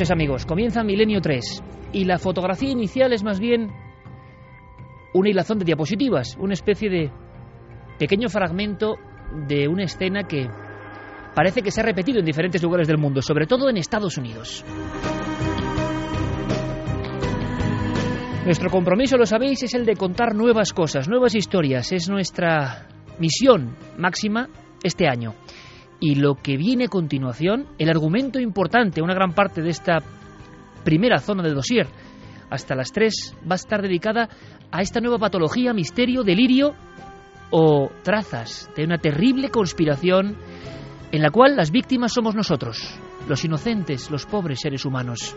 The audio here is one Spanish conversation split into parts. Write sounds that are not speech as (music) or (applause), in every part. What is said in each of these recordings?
Noches amigos, comienza Milenio 3 y la fotografía inicial es más bien una hilazón de diapositivas, una especie de pequeño fragmento de una escena que parece que se ha repetido en diferentes lugares del mundo, sobre todo en Estados Unidos. Nuestro compromiso, lo sabéis, es el de contar nuevas cosas, nuevas historias, es nuestra misión máxima este año. Y lo que viene a continuación, el argumento importante, una gran parte de esta primera zona de dossier, hasta las 3 va a estar dedicada a esta nueva patología, misterio, delirio o trazas de una terrible conspiración en la cual las víctimas somos nosotros, los inocentes, los pobres seres humanos.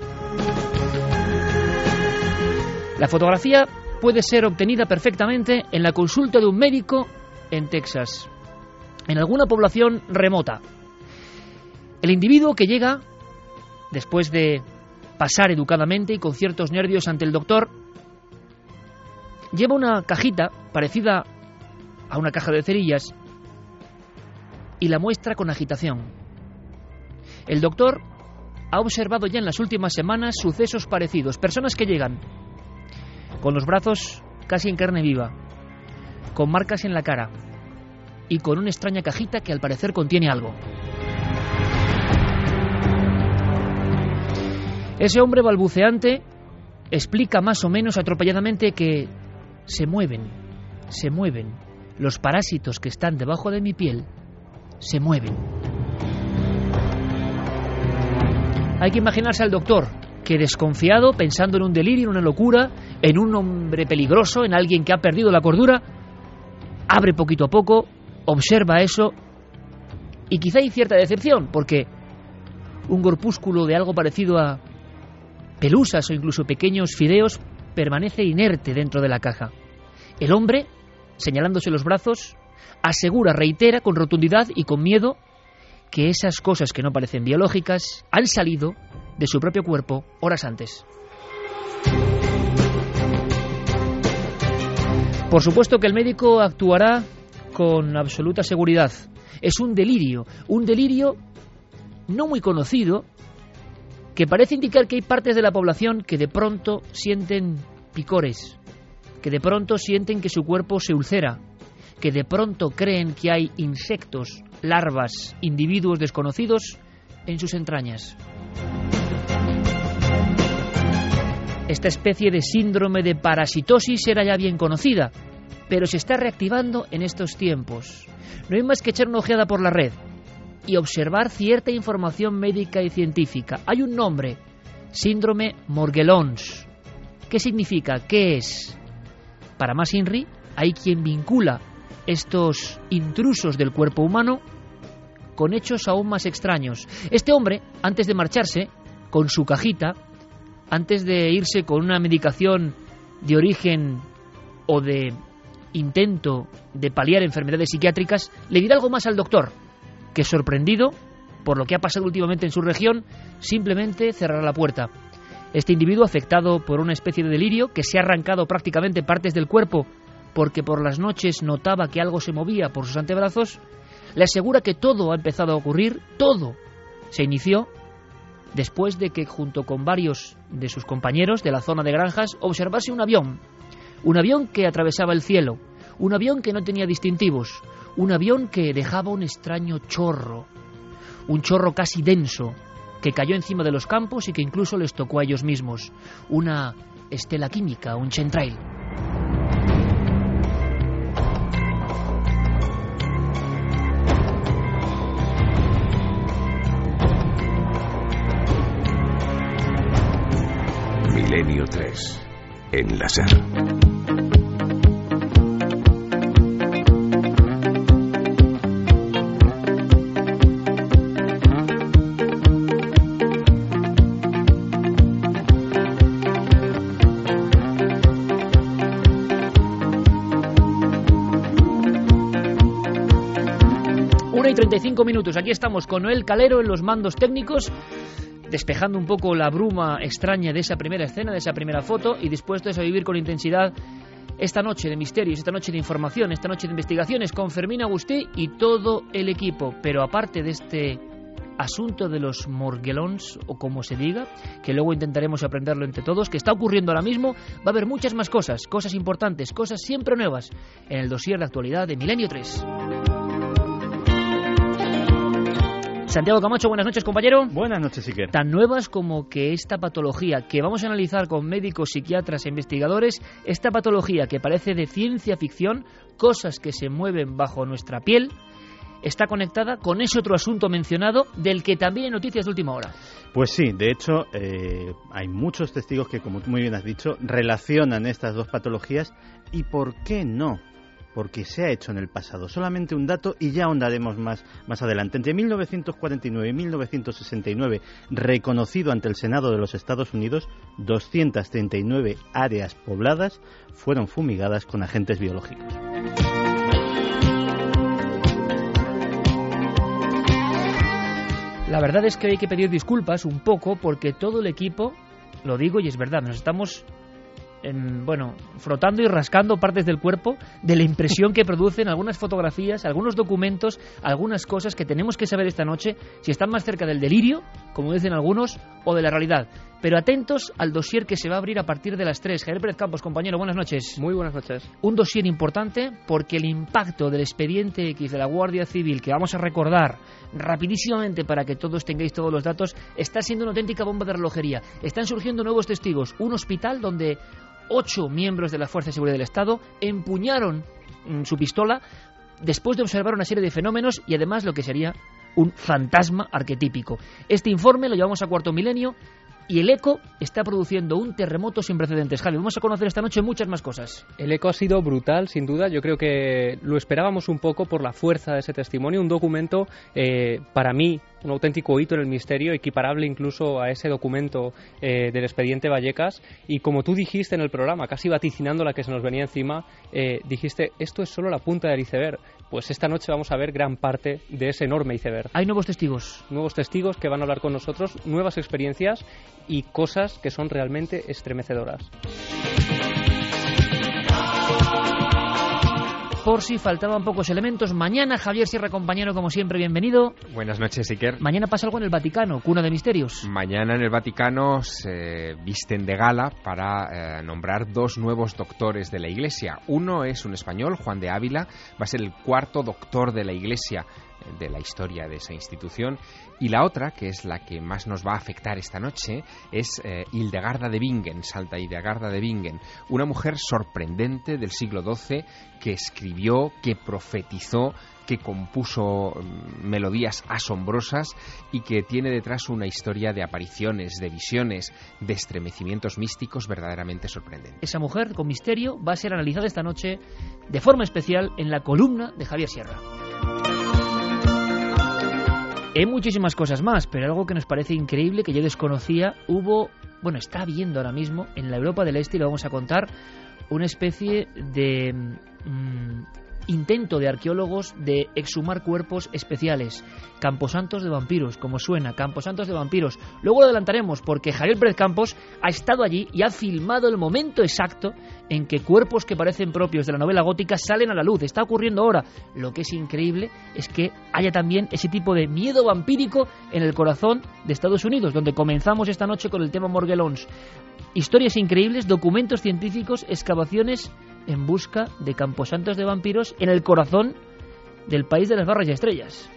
La fotografía puede ser obtenida perfectamente en la consulta de un médico en Texas en alguna población remota. El individuo que llega, después de pasar educadamente y con ciertos nervios ante el doctor, lleva una cajita parecida a una caja de cerillas y la muestra con agitación. El doctor ha observado ya en las últimas semanas sucesos parecidos, personas que llegan con los brazos casi en carne viva, con marcas en la cara, y con una extraña cajita que al parecer contiene algo. Ese hombre balbuceante explica más o menos atropelladamente que se mueven, se mueven. Los parásitos que están debajo de mi piel se mueven. Hay que imaginarse al doctor, que desconfiado, pensando en un delirio, en una locura, en un hombre peligroso, en alguien que ha perdido la cordura, abre poquito a poco observa eso y quizá hay cierta decepción, porque un corpúsculo de algo parecido a pelusas o incluso pequeños fideos permanece inerte dentro de la caja. El hombre, señalándose los brazos, asegura, reitera con rotundidad y con miedo que esas cosas que no parecen biológicas han salido de su propio cuerpo horas antes. Por supuesto que el médico actuará con absoluta seguridad. Es un delirio, un delirio no muy conocido que parece indicar que hay partes de la población que de pronto sienten picores, que de pronto sienten que su cuerpo se ulcera, que de pronto creen que hay insectos, larvas, individuos desconocidos en sus entrañas. Esta especie de síndrome de parasitosis era ya bien conocida, pero se está reactivando en estos tiempos. No hay más que echar una ojeada por la red y observar cierta información médica y científica. Hay un nombre, síndrome Morgellons. ¿Qué significa? ¿Qué es? Para más INRI, hay quien vincula estos intrusos del cuerpo humano con hechos aún más extraños. Este hombre, antes de marcharse, con su cajita, antes de irse con una medicación de origen o de intento de paliar enfermedades psiquiátricas, le dirá algo más al doctor, que sorprendido por lo que ha pasado últimamente en su región, simplemente cerrará la puerta. Este individuo, afectado por una especie de delirio, que se ha arrancado prácticamente partes del cuerpo porque por las noches notaba que algo se movía por sus antebrazos, le asegura que todo ha empezado a ocurrir, todo se inició después de que junto con varios de sus compañeros de la zona de granjas observase un avión, un avión que atravesaba el cielo, un avión que no tenía distintivos, un avión que dejaba un extraño chorro, un chorro casi denso, que cayó encima de los campos y que incluso les tocó a ellos mismos, una estela química, un chentrail. Milenio 3. En la SER. Una y 35 minutos. Aquí estamos con Noel Calero en los mandos técnicos, despejando un poco la bruma extraña de esa primera escena, de esa primera foto, y dispuestos a vivir con intensidad esta noche de misterios, esta noche de información, esta noche de investigaciones con Fermín Agustí y todo el equipo. Pero aparte de este asunto de los morguelons, o como se diga, que luego intentaremos aprenderlo entre todos, que está ocurriendo ahora mismo, va a haber muchas más cosas, cosas importantes, cosas siempre nuevas, en el dossier de actualidad de Milenio 3. Santiago Camacho, buenas noches, compañero. Buenas noches, Iker. Tan nuevas como que esta patología que vamos a analizar con médicos, psiquiatras e investigadores, esta patología que parece de ciencia ficción, cosas que se mueven bajo nuestra piel, está conectada con ese otro asunto mencionado del que también hay noticias de última hora. Pues sí, de hecho, eh, hay muchos testigos que, como tú muy bien has dicho, relacionan estas dos patologías y por qué no porque se ha hecho en el pasado. Solamente un dato y ya ahondaremos más, más adelante. Entre 1949 y 1969, reconocido ante el Senado de los Estados Unidos, 239 áreas pobladas fueron fumigadas con agentes biológicos. La verdad es que hay que pedir disculpas un poco porque todo el equipo, lo digo y es verdad, nos estamos en, bueno, frotando y rascando partes del cuerpo de la impresión que producen algunas fotografías, algunos documentos, algunas cosas que tenemos que saber esta noche si están más cerca del delirio, como dicen algunos, o de la realidad. Pero atentos al dossier que se va a abrir a partir de las 3. Javier Pérez Campos, compañero, buenas noches. Muy buenas noches. Un dossier importante porque el impacto del expediente X de la Guardia Civil, que vamos a recordar rapidísimamente para que todos tengáis todos los datos, está siendo una auténtica bomba de relojería. Están surgiendo nuevos testigos. Un hospital donde ocho miembros de la Fuerza de Seguridad del Estado empuñaron mm, su pistola después de observar una serie de fenómenos y además lo que sería un fantasma arquetípico. Este informe lo llevamos a cuarto milenio y el ECO está produciendo un terremoto sin precedentes. Javi, vamos a conocer esta noche muchas más cosas. El eco ha sido brutal, sin duda. Yo creo que lo esperábamos un poco por la fuerza de ese testimonio. Un documento, eh, para mí, un auténtico hito en el misterio, equiparable incluso a ese documento eh, del expediente Vallecas. Y como tú dijiste en el programa, casi vaticinando la que se nos venía encima, eh, dijiste, esto es solo la punta del iceberg. Pues esta noche vamos a ver gran parte de ese enorme iceberg. Hay nuevos testigos. Nuevos testigos que van a hablar con nosotros, nuevas experiencias y cosas que son realmente estremecedoras. Por si faltaban pocos elementos, mañana Javier Sierra, compañero, como siempre, bienvenido. Buenas noches, Iker. Mañana pasa algo en el Vaticano, cuna de misterios. Mañana en el Vaticano se visten de gala para eh, nombrar dos nuevos doctores de la Iglesia. Uno es un español, Juan de Ávila, va a ser el cuarto doctor de la Iglesia de la historia de esa institución. Y la otra, que es la que más nos va a afectar esta noche, es eh, Hildegarda de Bingen, Santa Hildegarda de Bingen, una mujer sorprendente del siglo XII que escribió, que profetizó, que compuso mm, melodías asombrosas y que tiene detrás una historia de apariciones, de visiones, de estremecimientos místicos verdaderamente sorprendentes. Esa mujer con misterio va a ser analizada esta noche de forma especial en la columna de Javier Sierra. Hay muchísimas cosas más, pero algo que nos parece increíble, que yo desconocía, hubo, bueno, está habiendo ahora mismo en la Europa del Este, y lo vamos a contar, una especie de mmm, intento de arqueólogos de exhumar cuerpos especiales. Camposantos de vampiros, como suena, Camposantos de vampiros. Luego lo adelantaremos porque Javier Pérez Campos ha estado allí y ha filmado el momento exacto en que cuerpos que parecen propios de la novela gótica salen a la luz. Está ocurriendo ahora. Lo que es increíble es que haya también ese tipo de miedo vampírico en el corazón de Estados Unidos, donde comenzamos esta noche con el tema Morguelons. Historias increíbles, documentos científicos, excavaciones en busca de camposantos de vampiros en el corazón del país de las barras y estrellas.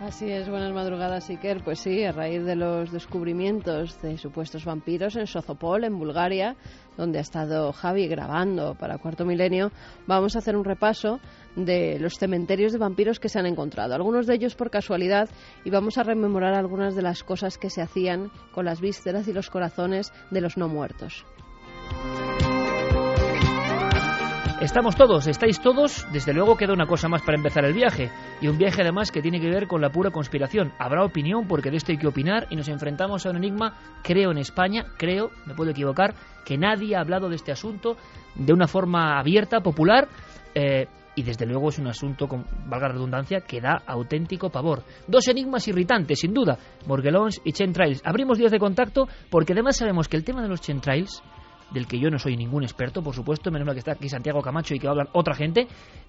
Así es, buenas madrugadas, Iker. Pues sí, a raíz de los descubrimientos de supuestos vampiros en Sozopol, en Bulgaria, donde ha estado Javi grabando para Cuarto Milenio, vamos a hacer un repaso de los cementerios de vampiros que se han encontrado. Algunos de ellos por casualidad y vamos a rememorar algunas de las cosas que se hacían con las vísceras y los corazones de los no muertos. Estamos todos, estáis todos, desde luego queda una cosa más para empezar el viaje, y un viaje además que tiene que ver con la pura conspiración. Habrá opinión, porque de esto hay que opinar, y nos enfrentamos a un enigma, creo en España, creo, me puedo equivocar, que nadie ha hablado de este asunto de una forma abierta, popular, eh, y desde luego es un asunto, con valga redundancia, que da auténtico pavor. Dos enigmas irritantes, sin duda, Morguelons y Chentrails. Abrimos días de contacto porque además sabemos que el tema de los Chentrails del que yo no soy ningún experto, por supuesto, menos mal que está aquí Santiago Camacho y que hablar otra gente,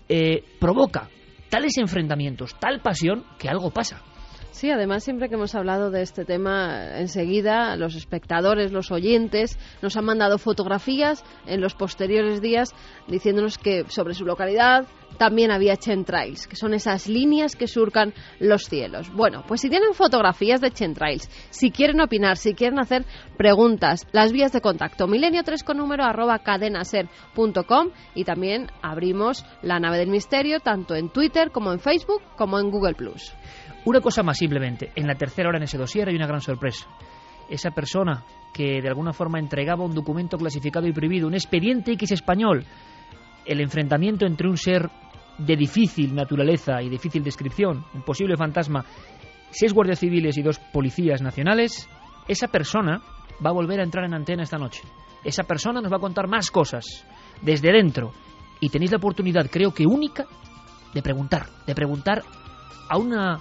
eh, provoca tales enfrentamientos, tal pasión, que algo pasa. Sí, además siempre que hemos hablado de este tema, enseguida los espectadores, los oyentes, nos han mandado fotografías en los posteriores días diciéndonos que sobre su localidad también había chentrails, que son esas líneas que surcan los cielos. Bueno, pues si tienen fotografías de chentrails, si quieren opinar, si quieren hacer preguntas, las vías de contacto, milenio 3 con número arroba cadenaser.com y también abrimos la nave del misterio tanto en Twitter como en Facebook como en Google Plus. Una cosa más simplemente, en la tercera hora en ese dossier hay una gran sorpresa. Esa persona que de alguna forma entregaba un documento clasificado y prohibido, un expediente X español, el enfrentamiento entre un ser de difícil naturaleza y difícil descripción, un posible fantasma, seis guardias civiles y dos policías nacionales, esa persona va a volver a entrar en antena esta noche. Esa persona nos va a contar más cosas desde dentro y tenéis la oportunidad, creo que única, de preguntar, de preguntar a una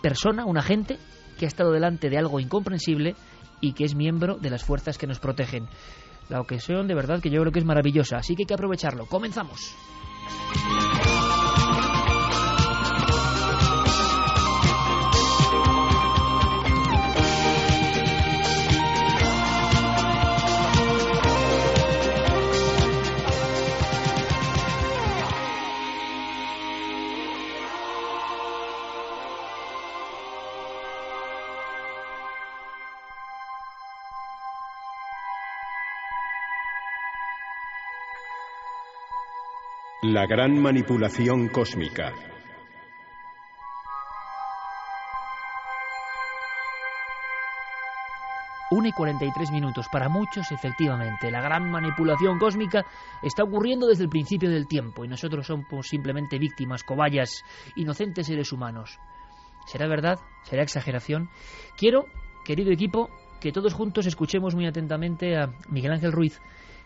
persona, un agente que ha estado delante de algo incomprensible y que es miembro de las fuerzas que nos protegen. La ocasión de verdad que yo creo que es maravillosa, así que hay que aprovecharlo. Comenzamos. La gran manipulación cósmica. Una y 43 minutos. Para muchos, efectivamente, la gran manipulación cósmica está ocurriendo desde el principio del tiempo y nosotros somos simplemente víctimas, cobayas, inocentes seres humanos. ¿Será verdad? ¿Será exageración? Quiero, querido equipo, que todos juntos escuchemos muy atentamente a Miguel Ángel Ruiz,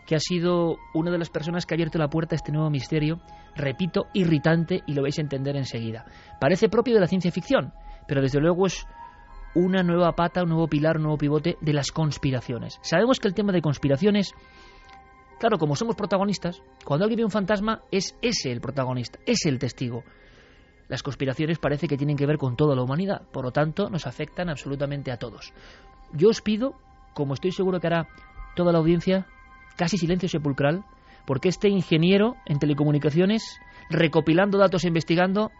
que ha sido una de las personas que ha abierto la puerta a este nuevo misterio, repito, irritante y lo vais a entender enseguida. Parece propio de la ciencia ficción, pero desde luego es una nueva pata, un nuevo pilar, un nuevo pivote de las conspiraciones. Sabemos que el tema de conspiraciones, claro, como somos protagonistas, cuando alguien ve un fantasma es ese el protagonista, es el testigo. Las conspiraciones parece que tienen que ver con toda la humanidad, por lo tanto nos afectan absolutamente a todos. Yo os pido, como estoy seguro que hará toda la audiencia, casi silencio sepulcral, porque este ingeniero en telecomunicaciones, recopilando datos e investigando,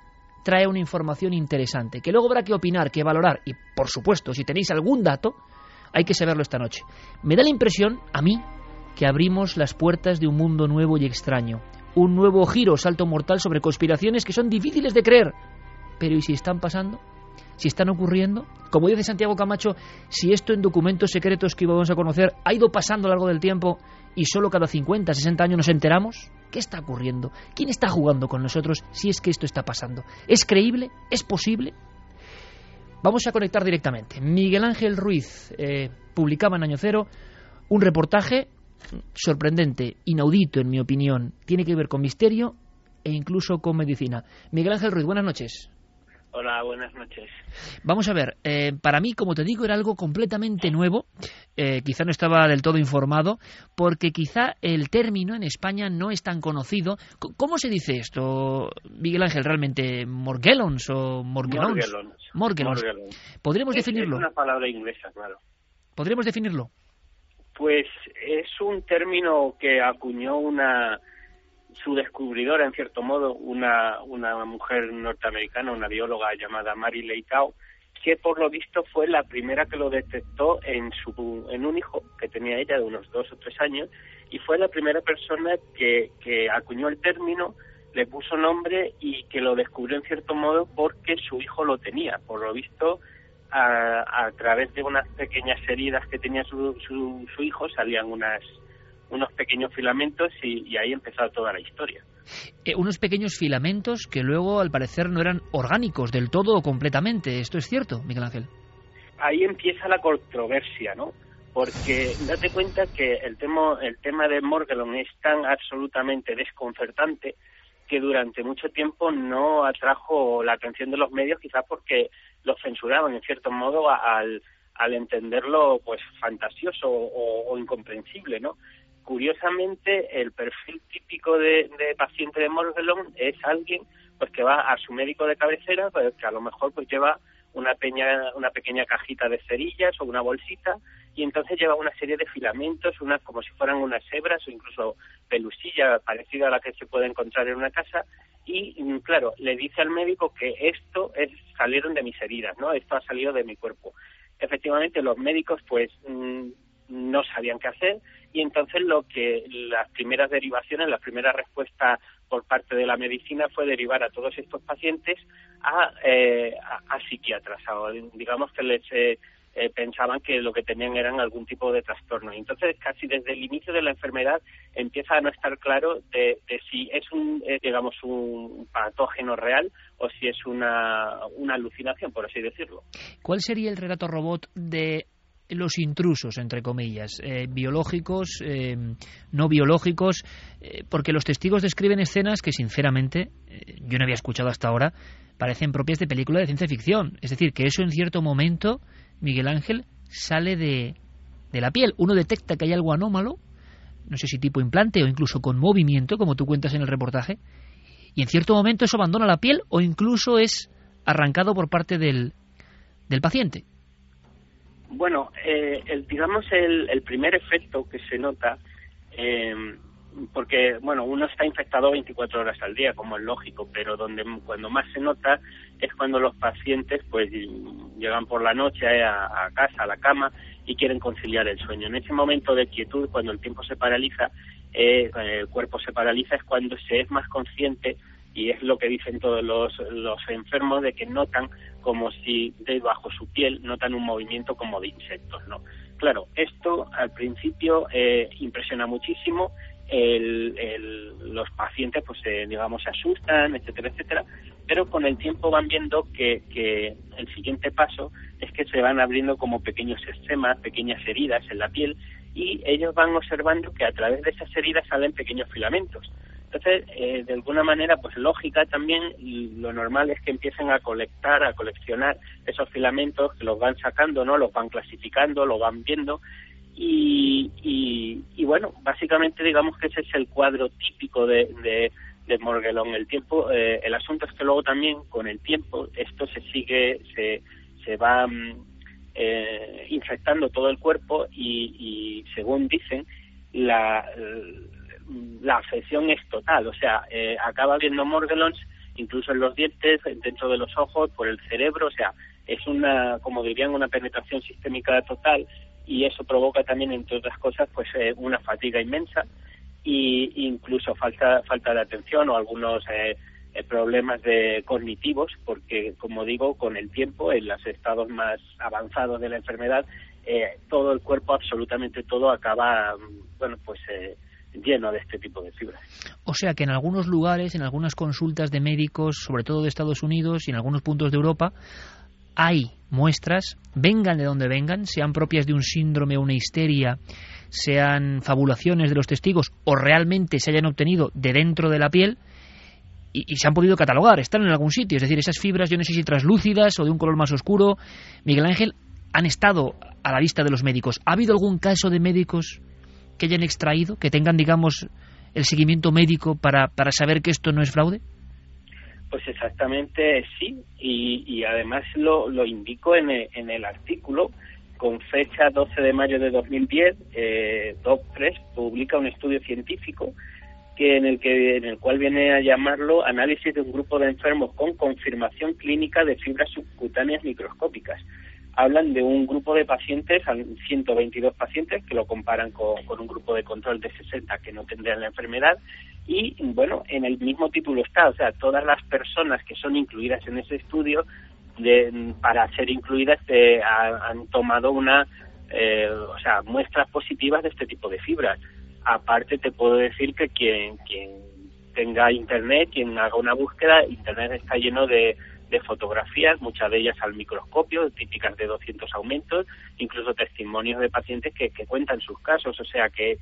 trae una información interesante, que luego habrá que opinar, que valorar, y por supuesto, si tenéis algún dato, hay que saberlo esta noche. Me da la impresión, a mí, que abrimos las puertas de un mundo nuevo y extraño, un nuevo giro, salto mortal sobre conspiraciones que son difíciles de creer. Pero ¿y si están pasando? Si están ocurriendo. Como dice Santiago Camacho, si esto en documentos secretos que íbamos a conocer ha ido pasando a lo largo del tiempo y solo cada 50, 60 años nos enteramos, ¿qué está ocurriendo? ¿Quién está jugando con nosotros si es que esto está pasando? ¿Es creíble? ¿Es posible? Vamos a conectar directamente. Miguel Ángel Ruiz eh, publicaba en Año Cero un reportaje sorprendente, inaudito en mi opinión. Tiene que ver con misterio e incluso con medicina. Miguel Ángel Ruiz, buenas noches. Hola, buenas noches. Vamos a ver, eh, para mí, como te digo, era algo completamente nuevo. Eh, quizá no estaba del todo informado, porque quizá el término en España no es tan conocido. ¿Cómo se dice esto, Miguel Ángel, realmente? ¿Morgellons o morgellons? Morgellons. ¿Podríamos definirlo? Es una palabra inglesa, claro. ¿Podríamos definirlo? Pues es un término que acuñó una su descubridora, en cierto modo, una, una mujer norteamericana, una bióloga llamada Mary Leitao, que por lo visto fue la primera que lo detectó en, su, en un hijo que tenía ella de unos dos o tres años y fue la primera persona que, que acuñó el término, le puso nombre y que lo descubrió en cierto modo porque su hijo lo tenía. Por lo visto, a, a través de unas pequeñas heridas que tenía su, su, su hijo salían unas unos pequeños filamentos y, ahí empezó toda la historia. Eh, unos pequeños filamentos que luego al parecer no eran orgánicos del todo o completamente. ¿Esto es cierto, Miguel Ángel? Ahí empieza la controversia, ¿no? Porque date cuenta que el tema, el tema de Morgellon es tan absolutamente desconcertante que durante mucho tiempo no atrajo la atención de los medios, quizás porque lo censuraban en cierto modo al, al entenderlo pues fantasioso o, o incomprensible, ¿no? Curiosamente el perfil típico de, paciente de Morgellon es alguien pues que va a su médico de cabecera pues, que a lo mejor pues lleva una pequeña una pequeña cajita de cerillas o una bolsita y entonces lleva una serie de filamentos unas como si fueran unas hebras o incluso pelusilla parecida a la que se puede encontrar en una casa y mm, claro le dice al médico que esto es salieron de mis heridas no esto ha salido de mi cuerpo. Efectivamente los médicos pues mm, no sabían qué hacer y entonces lo que las primeras derivaciones, la primera respuesta por parte de la medicina fue derivar a todos estos pacientes a, eh, a, psiquiatras, digamos que les eh, eh, pensaban que lo que tenían eran algún tipo de trastorno. Entonces casi desde el inicio de la enfermedad empieza a no estar claro de, si es un, digamos, un patógeno real o si es una, una alucinación, por así decirlo. ¿Cuál sería el relato robot de los intrusos, entre comillas, eh, biológicos, eh, no biológicos, eh, porque los testigos describen escenas que, sinceramente, yo no había escuchado hasta ahora, parecen propias de película de ciencia ficción. Es decir, que eso en cierto momento, Miguel Ángel, sale de, de la piel. Uno detecta que hay algo anómalo, no sé si tipo implante o incluso con movimiento, como tú cuentas en el reportaje, y en cierto momento eso abandona la piel o incluso es arrancado por parte del, del paciente. Bueno, eh, el, digamos el, el, primer efecto que se nota, eh, porque bueno, uno está infectado 24 horas al día, como es lógico, pero donde cuando más se nota es cuando los pacientes pues llegan por la noche a, a casa, a la cama y quieren conciliar el sueño. En ese momento de quietud, cuando el tiempo se paraliza, eh, el cuerpo se paraliza, es cuando se es más consciente y es lo que dicen todos los, los enfermos de que notan como si debajo su piel notan un movimiento como de insectos, ¿no? Claro, esto al principio eh, impresiona muchísimo, el, el, los pacientes pues eh, digamos se asustan, etcétera, etcétera, pero con el tiempo van viendo que, que el siguiente paso es que se van abriendo como pequeños esquemas, pequeñas heridas en la piel y ellos van observando que a través de esas heridas salen pequeños filamentos. Entonces, eh, de alguna manera, pues lógica también, lo normal es que empiecen a colectar, a coleccionar esos filamentos, que los van sacando, ¿no? Los van clasificando, lo van viendo. Y, y, bueno, básicamente digamos que ese es el cuadro típico de, de, de Morgellon. El tiempo, eh, el asunto es que luego también con el tiempo esto se sigue, se, se va mm, eh, infectando todo el cuerpo y, y según dicen, la, la afección es total, o sea, eh, acaba viendo Morgellons incluso en los dientes, dentro de los ojos, por el cerebro, o sea, es una, como dirían, una penetración sistémica total. Y eso provoca también, entre otras cosas, pues eh, una fatiga inmensa y incluso falta falta de atención o algunos eh, problemas de cognitivos, porque como digo, con el tiempo, en los estados más avanzados de la enfermedad, todo el cuerpo, absolutamente todo, acaba, bueno, pues lleno de este tipo de fibras. O sea que en algunos lugares, en algunas consultas de médicos, sobre todo de Estados Unidos y en algunos puntos de Europa, hay muestras, vengan de donde vengan, sean propias de un síndrome o una histeria, sean fabulaciones de los testigos o realmente se hayan obtenido de dentro de la piel, y, se han podido catalogar, están en algún sitio. Es decir, esas fibras, yo no sé si translúcidas o de un color más oscuro, Miguel Ángel, han estado a la vista de los médicos. ¿Ha habido algún caso de médicos que hayan extraído, que tengan, digamos, el seguimiento médico para, para saber que esto no es fraude? Pues exactamente sí, y, además lo, lo indico en el, en el artículo, con fecha 12 de mayo de 2010, eh, DOC3 publica un estudio científico que en el que en el cual viene a llamarlo análisis de un grupo de enfermos con confirmación clínica de fibras subcutáneas microscópicas hablan de un grupo de pacientes, 122 pacientes, que lo comparan con, un grupo de control de 60 que no tendrían la enfermedad. Y bueno, en el mismo título está, o sea, todas las personas que son incluidas en ese estudio, de, para ser incluidas, han tomado una, eh, o sea, muestras positivas de este tipo de fibras. Aparte, te puedo decir que quien, quien tenga internet, quien haga una búsqueda, internet está lleno de de fotografías, muchas de ellas al microscopio, típicas de 200 aumentos, incluso testimonios de pacientes que, cuentan sus casos, o sea que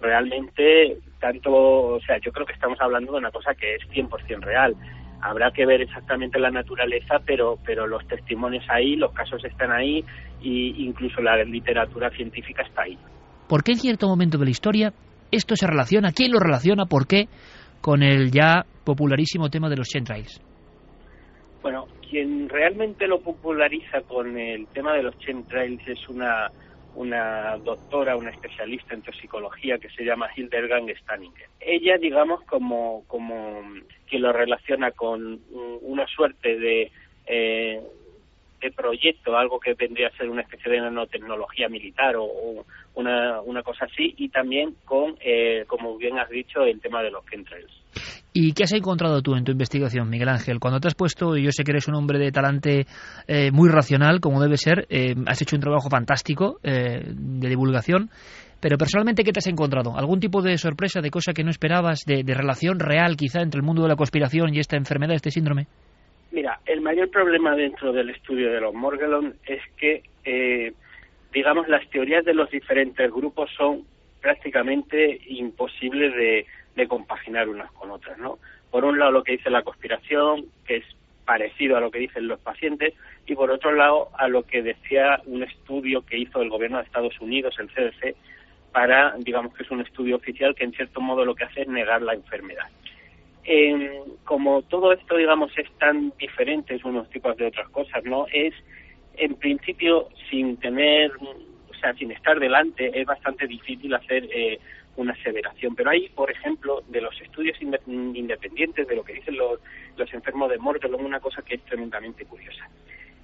realmente tanto, o sea, yo creo que estamos hablando de una cosa que es 100% real. Habrá que ver exactamente la naturaleza, pero pero los testimonios ahí, los casos están ahí e incluso la literatura científica está ahí. ¿Por qué en cierto momento de la historia esto se relaciona? ¿Quién lo relaciona? ¿Por qué? Con el ya popularísimo tema de los chemtrails. Bueno, quien realmente lo populariza con el tema de los chemtrails es una, una doctora, una especialista en toxicología que se llama Hildegard Stanninger. Ella, digamos, como, como que lo relaciona con una suerte de, eh, de proyecto, algo que vendría a ser una especie de nanotecnología militar o, una, una cosa así, y también con, eh, como bien has dicho, el tema de los chemtrails. ¿Y qué has encontrado tú en tu investigación, Miguel Ángel? Cuando te has puesto, y yo sé que eres un hombre de talante eh, muy racional, como debe ser, eh, has hecho un trabajo fantástico eh, de divulgación, pero personalmente, ¿qué te has encontrado? ¿Algún tipo de sorpresa, de cosa que no esperabas, de, relación real quizá entre el mundo de la conspiración y esta enfermedad, este síndrome? Mira, el mayor problema dentro del estudio de los Morgellon es que, digamos, las teorías de los diferentes grupos son prácticamente imposibles de de compaginar unas con otras, ¿no? Por un lado lo que dice la conspiración, que es parecido a lo que dicen los pacientes, y por otro lado a lo que decía un estudio que hizo el gobierno de Estados Unidos, el CDC, para, digamos que es un estudio oficial que en cierto modo lo que hace es negar la enfermedad. Como todo esto, digamos, es tan diferente unos tipos de otras cosas, ¿no? Es, en principio, sin tener, o sea, sin estar delante, es bastante difícil hacer eh, una aseveración. Pero hay, por ejemplo, de los estudios independientes, de lo que dicen los, los enfermos de Morgellon, una cosa que es tremendamente curiosa.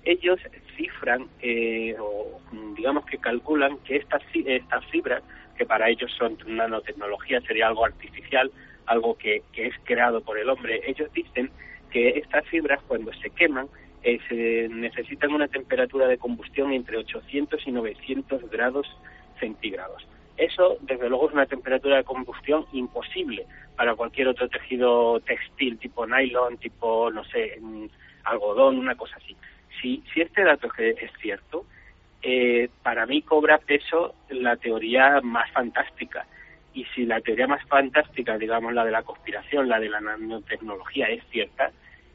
Ellos cifran, eh, o digamos que calculan que estas, estas fibras, que para ellos son nanotecnología, sería algo artificial, algo que, que es creado por el hombre, ellos dicen que estas fibras cuando se queman eh, se necesitan una temperatura de combustión entre 800 y 900 grados centígrados. Eso, desde luego, es una temperatura de combustión imposible para cualquier otro tejido textil, tipo nylon, tipo, no sé, algodón, una cosa así. Si, si este dato es, cierto, eh, para mí cobra peso la teoría más fantástica. Y si la teoría más fantástica, digamos la de la conspiración, la de la nanotecnología, es cierta,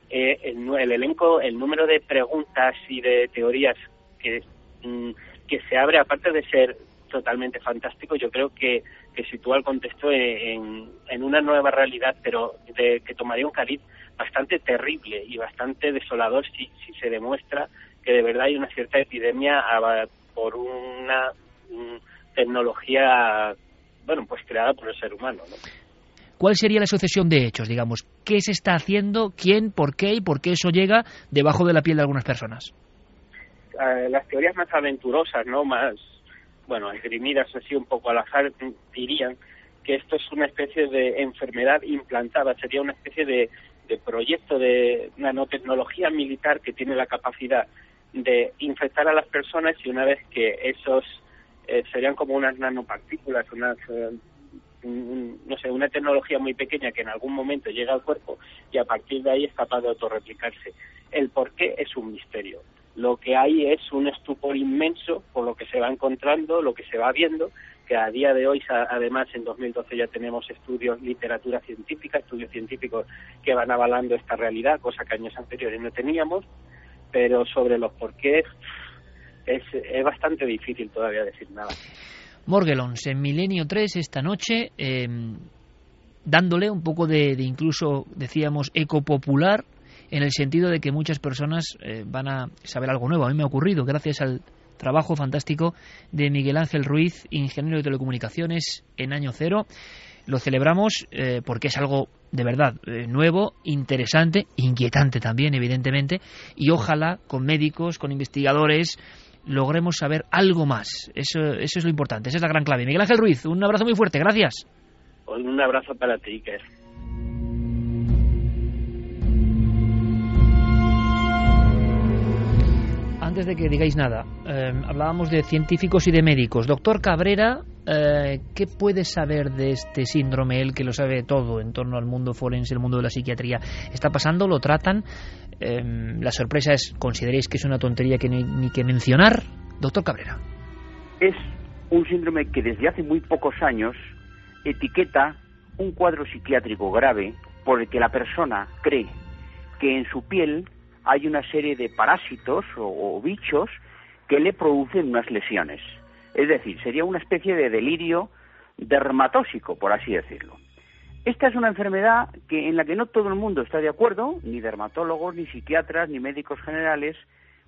eh, el, el, elenco, el número de preguntas y de teorías que, mm, que se abre, aparte de ser totalmente fantástico. Yo creo que, que sitúa el contexto en, en una nueva realidad, pero de, que tomaría un cariz bastante terrible y bastante desolador si, si se demuestra que de verdad hay una cierta epidemia por una tecnología, bueno, pues creada por el ser humano, ¿Cuál sería la sucesión de hechos, digamos? ¿Qué se está haciendo? ¿Quién? ¿Por qué? ¿Y por qué eso llega debajo de la piel de algunas personas? Eh, las teorías más aventurosas, ¿no? Más bueno, esgrimidas así un poco al azar, dirían que esto es una especie de enfermedad implantada, sería una especie de, proyecto de nanotecnología militar que tiene la capacidad de infectar a las personas y una vez que esos eh, serían como unas nanopartículas, unas eh, no sé, una tecnología muy pequeña que en algún momento llega al cuerpo y a partir de ahí es capaz de autorreplicarse. El por qué es un misterio. Lo que hay es un estupor inmenso por lo que se va encontrando, lo que se va viendo, que a día de hoy, además, en 2012 ya tenemos estudios, literatura científica, estudios científicos que van avalando esta realidad, cosa que años anteriores no teníamos, pero sobre los porqués es, es bastante difícil todavía decir nada. Morgelons, en Milenio 3 esta noche, em, dándole un poco de, incluso, decíamos, eco popular, en el sentido de que muchas personas eh, van a saber algo nuevo. A mí me ha ocurrido, gracias al trabajo fantástico de Miguel Ángel Ruiz, ingeniero de telecomunicaciones en año cero. Lo celebramos eh, porque es algo de verdad eh, nuevo, interesante, inquietante también, evidentemente, y ojalá con médicos, con investigadores, logremos saber algo más. Eso, eso es lo importante, esa es la gran clave. Miguel Ángel Ruiz, un abrazo muy fuerte, gracias. Un abrazo para ti, Iker. Antes de que digáis nada, eh, hablábamos de científicos y de médicos. Doctor Cabrera, eh, ¿qué puede saber de este síndrome? Él que lo sabe todo en torno al mundo forense, el mundo de la psiquiatría. ¿Está pasando? ¿Lo tratan? Eh, la sorpresa es, ¿consideréis que es una tontería que ni, ni que mencionar? Doctor Cabrera. Es un síndrome que desde hace muy pocos años etiqueta un cuadro psiquiátrico grave por el que la persona cree que en su piel hay una serie de parásitos o, bichos que le producen unas lesiones. Es decir, sería una especie de delirio dermatósico, por así decirlo. Esta es una enfermedad que, en la que no todo el mundo está de acuerdo, ni dermatólogos, ni psiquiatras, ni médicos generales,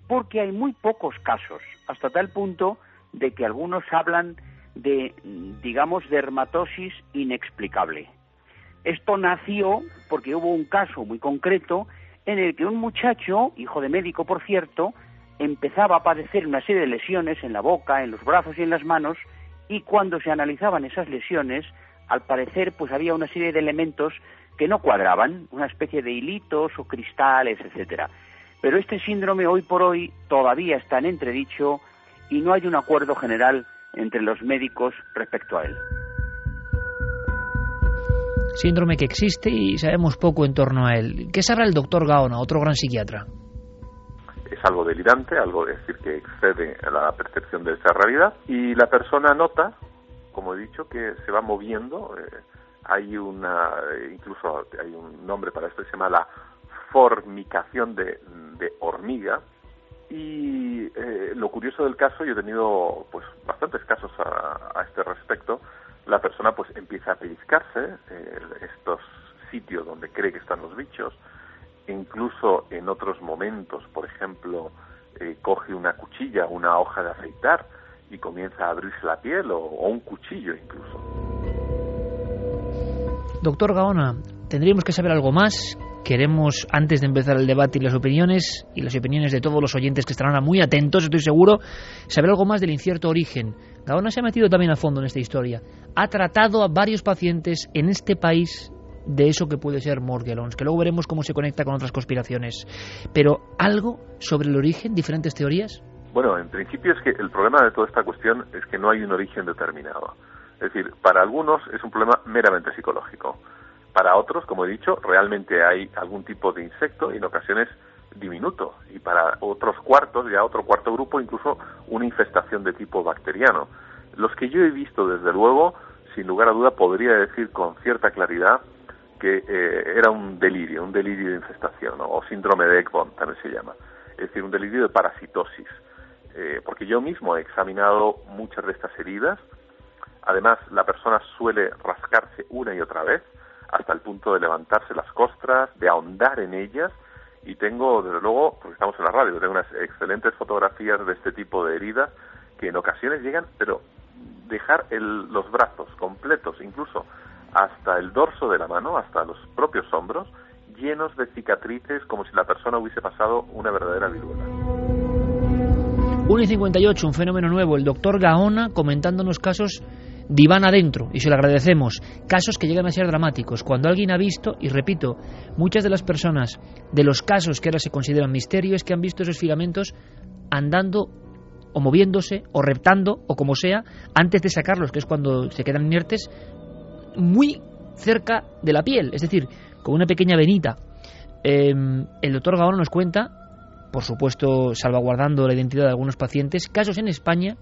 porque hay muy pocos casos, hasta tal punto de que algunos hablan de, digamos, dermatosis inexplicable. Esto nació porque hubo un caso muy concreto en el que un muchacho, hijo de médico por cierto, empezaba a padecer una serie de lesiones en la boca, en los brazos y en las manos, y cuando se analizaban esas lesiones, al parecer pues había una serie de elementos que no cuadraban, una especie de hilitos o cristales, etcétera. Pero este síndrome hoy por hoy todavía está en entredicho y no hay un acuerdo general entre los médicos respecto a él. Síndrome que existe y sabemos poco en torno a él. ¿Qué sabrá el doctor Gaona, otro gran psiquiatra? Es algo delirante, algo decir que excede la percepción de esa realidad y la persona nota, como he dicho, que se va moviendo. Eh, hay una, incluso hay un nombre para esto que se llama la formicación de, hormiga, y eh, lo curioso del caso, yo he tenido pues bastantes casos a, este respecto, la persona pues empieza a pellizcarse eh, estos sitios donde cree que están los bichos, incluso en otros momentos, por ejemplo, eh, coge una cuchilla, una hoja de afeitar y comienza a abrirse la piel o, o un cuchillo incluso. Doctor Gaona, tendríamos que saber algo más. Queremos, antes de empezar el debate y las opiniones, y las opiniones de todos los oyentes que estarán muy atentos, estoy seguro, saber algo más del incierto origen. Gaona se ha metido también a fondo en esta historia. Ha tratado a varios pacientes en este país de eso que puede ser Morgellons, que luego veremos cómo se conecta con otras conspiraciones. Pero, ¿algo sobre el origen? ¿Diferentes teorías? Bueno, en principio es que el problema de toda esta cuestión es que no hay un origen determinado. Es decir, para algunos es un problema meramente psicológico. Para otros, como he dicho, realmente hay algún tipo de insecto y en ocasiones diminuto. Y para otros cuartos, ya otro cuarto grupo, incluso una infestación de tipo bacteriano. Los que yo he visto, desde luego, sin lugar a duda, podría decir con cierta claridad que eh, era un delirio, un delirio de infestación, o síndrome de Ekbom también se llama. Es decir, un delirio de parasitosis. Eh, porque yo mismo he examinado muchas de estas heridas. Además, la persona suele rascarse una y otra vez hasta el punto de levantarse las costras, de ahondar en ellas y tengo, desde luego, porque estamos en la radio, tengo unas excelentes fotografías de este tipo de heridas que en ocasiones llegan, pero dejar los brazos completos, incluso hasta el dorso de la mano, hasta los propios hombros, llenos de cicatrices como si la persona hubiese pasado una verdadera viruela. 1 y 58, un fenómeno nuevo. El doctor Gaona comentándonos casos diván adentro, y se lo agradecemos. Casos que llegan a ser dramáticos. Cuando alguien ha visto, y repito, muchas de las personas de los casos que ahora se consideran misterio es que han visto esos filamentos andando o moviéndose o reptando o como sea antes de sacarlos, que es cuando se quedan inertes, muy cerca de la piel, es decir, con una pequeña venita. Em, el doctor Gaón nos cuenta, por supuesto salvaguardando la identidad de algunos pacientes, casos en España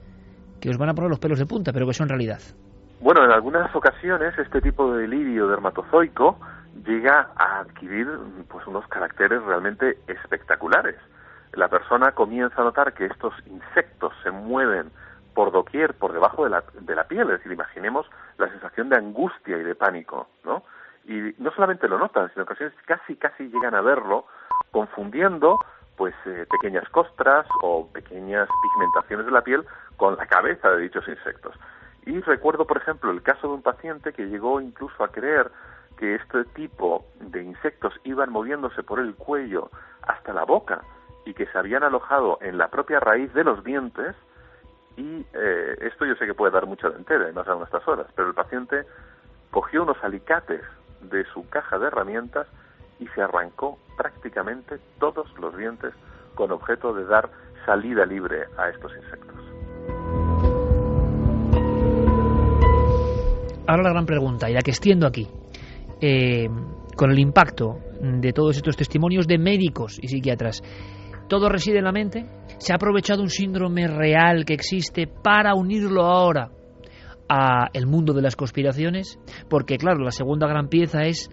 que os van a poner los pelos de punta, pero que son realidad. Bueno, en algunas ocasiones este tipo de delirio dermatozoico llega a adquirir pues unos caracteres realmente espectaculares. La persona comienza a notar que estos insectos se mueven por doquier, por debajo de la, de la piel, es decir, imaginemos la sensación de angustia y de pánico, ¿no? Y no solamente lo notan, sino ocasiones casi, casi llegan a verlo confundiendo pues eh, pequeñas costras o pequeñas pigmentaciones de la piel con la cabeza de dichos insectos. Y recuerdo, por ejemplo, el caso de un paciente que llegó incluso a creer que este tipo de insectos iban moviéndose por el cuello hasta la boca y que se habían alojado en la propia raíz de los dientes y eh, esto yo sé que puede dar mucha dentera, además a estas horas, pero el paciente cogió unos alicates de su caja de herramientas y se arrancó prácticamente todos los dientes con objeto de dar salida libre a estos insectos. Ahora la gran pregunta, y la que extiendo aquí. Eh, con el impacto de todos estos testimonios de médicos y psiquiatras, ¿todo reside en la mente? ¿Se ha aprovechado un síndrome real que existe para unirlo ahora a el mundo de las conspiraciones? Porque claro, la segunda gran pieza es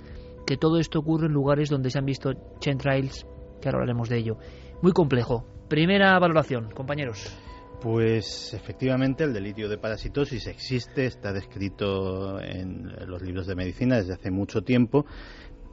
que todo esto ocurre en lugares donde se han visto chemtrails, que ahora hablaremos de ello. Muy complejo. Primera valoración, compañeros. Pues efectivamente el delirio de parasitosis existe, está descrito en los libros de medicina desde hace mucho tiempo,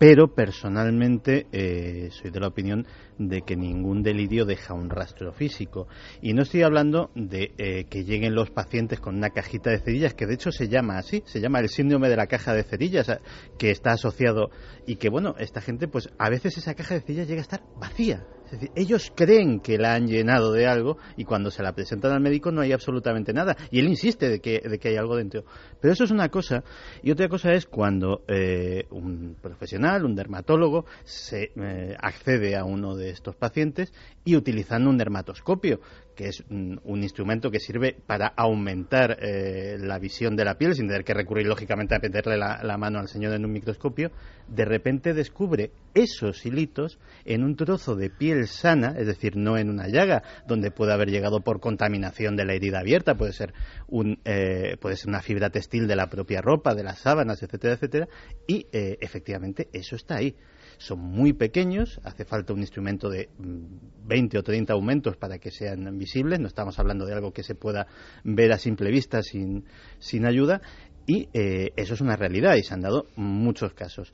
pero personalmente eh, soy de la opinión de que ningún delirio deja un rastro físico. Y no estoy hablando de eh, que lleguen los pacientes con una cajita de cerillas, que de hecho se llama así, se llama el síndrome de la caja de cerillas, que está asociado y que bueno, esta gente pues a veces esa caja de cerillas llega a estar vacía, es decir, ellos creen que la han llenado de algo y cuando se la presentan al médico no hay absolutamente nada. Y él insiste de que, de que hay algo dentro. Pero eso es una cosa. Y otra cosa es cuando eh, un profesional, un dermatólogo, se eh, accede a uno de estos pacientes y utilizando un dermatoscopio, que es un, instrumento que sirve para aumentar eh, la visión de la piel sin tener que recurrir lógicamente a meterle la, mano al señor en un microscopio, de repente descubre esos hilitos en un trozo de piel sana, es decir, no en una llaga donde puede haber llegado por contaminación de la herida abierta, puede ser, un, eh, puede ser una fibra textil de la propia ropa, de las sábanas, etcétera, etcétera, y eh, efectivamente eso está ahí son muy pequeños, hace falta un instrumento de 20 mm, o 30 aumentos para que sean visibles, no estamos hablando de algo que se pueda ver a simple vista sin, sin ayuda, y eh, eso es una realidad y se han dado muchos casos.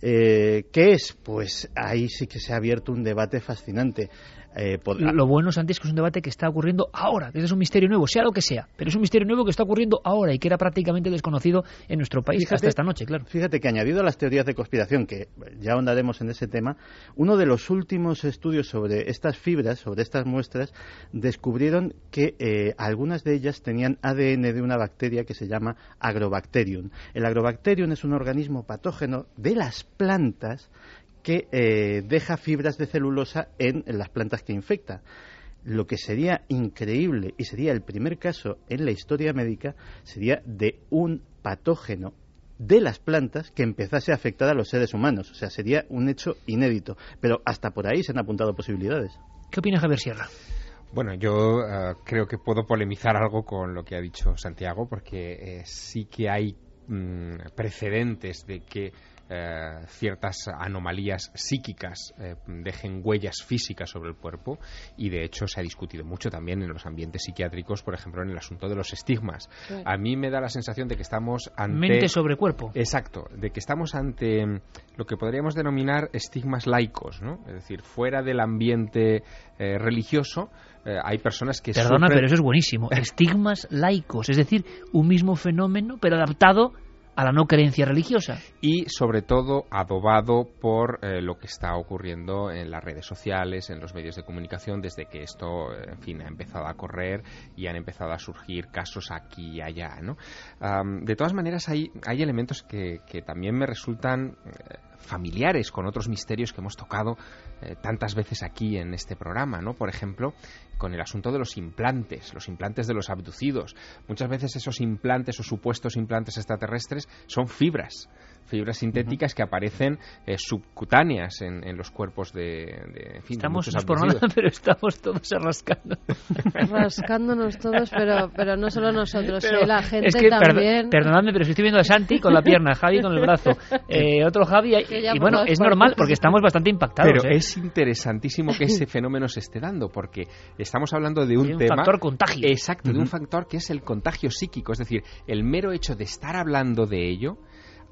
Eh, ¿Qué es? Pues ahí sí que se ha abierto un debate fascinante. Eh, lo bueno, Santi, es que es un debate que está ocurriendo ahora, que es un misterio nuevo, sea lo que sea, pero es un misterio nuevo que está ocurriendo ahora y que era prácticamente desconocido en nuestro país hasta esta noche, claro. Fíjate que añadido a las teorías de conspiración, que ya ahondaremos en ese tema, uno de los últimos estudios sobre estas fibras, sobre estas muestras, descubrieron que eh, algunas de ellas tenían ADN de una bacteria que se llama Agrobacterium. El Agrobacterium es un organismo patógeno de las plantas que eh, deja fibras de celulosa en, las plantas que infecta. Lo que sería increíble y sería el primer caso en la historia médica sería de un patógeno de las plantas que empezase a afectar a los seres humanos. O sea, sería un hecho inédito. Pero hasta por ahí se han apuntado posibilidades. ¿Qué opina Javier Sierra? Bueno, yo eh, creo que puedo polemizar algo con lo que ha dicho Santiago, porque eh, sí que hay mm, precedentes de que eh, ciertas anomalías psíquicas eh, dejen huellas físicas sobre el cuerpo y de hecho se ha discutido mucho también en los ambientes psiquiátricos, por ejemplo, en el asunto de los estigmas. A mí me da la sensación de que estamos ante... Mente sobre cuerpo. Exacto, de que estamos ante lo que podríamos denominar estigmas laicos, ¿no? Es decir, fuera del ambiente eh, religioso, hay personas que Perdona, pero eso es buenísimo. Estigmas laicos, es decir, un mismo fenómeno, pero adaptado a la no creencia religiosa. Y sobre todo adobado por eh, lo que está ocurriendo en las redes sociales, en los medios de comunicación, desde que esto, en fin, ha empezado a correr y han empezado a surgir casos aquí y allá, ¿no? de todas maneras, hay, hay elementos que, que también me resultan eh, familiares con otros misterios que hemos tocado eh, tantas veces aquí en este programa, ¿no? Por ejemplo, con el asunto de los implantes, los implantes de los abducidos. Muchas veces esos implantes o supuestos implantes extraterrestres son fibras fibras sintéticas que aparecen eh, subcutáneas en, en, los cuerpos de, de en fin, Estamos de por nada, (laughs) pero estamos todos rascando. (laughs) Rascándonos todos, pero, pero no solo nosotros, Pero ¿eh? la gente es que, también. perdo- perdonadme, pero estoy viendo a Santi con la pierna, Javi con el brazo, (laughs) eh, otro Javi, y, bueno, es normal porque estamos bastante impactados. Pero ¿eh? es interesantísimo que ese fenómeno se esté dando, porque estamos hablando de un, Hay un tema. factor contagio. Exacto, de un factor que es el contagio psíquico. Es decir, el mero hecho de estar hablando de ello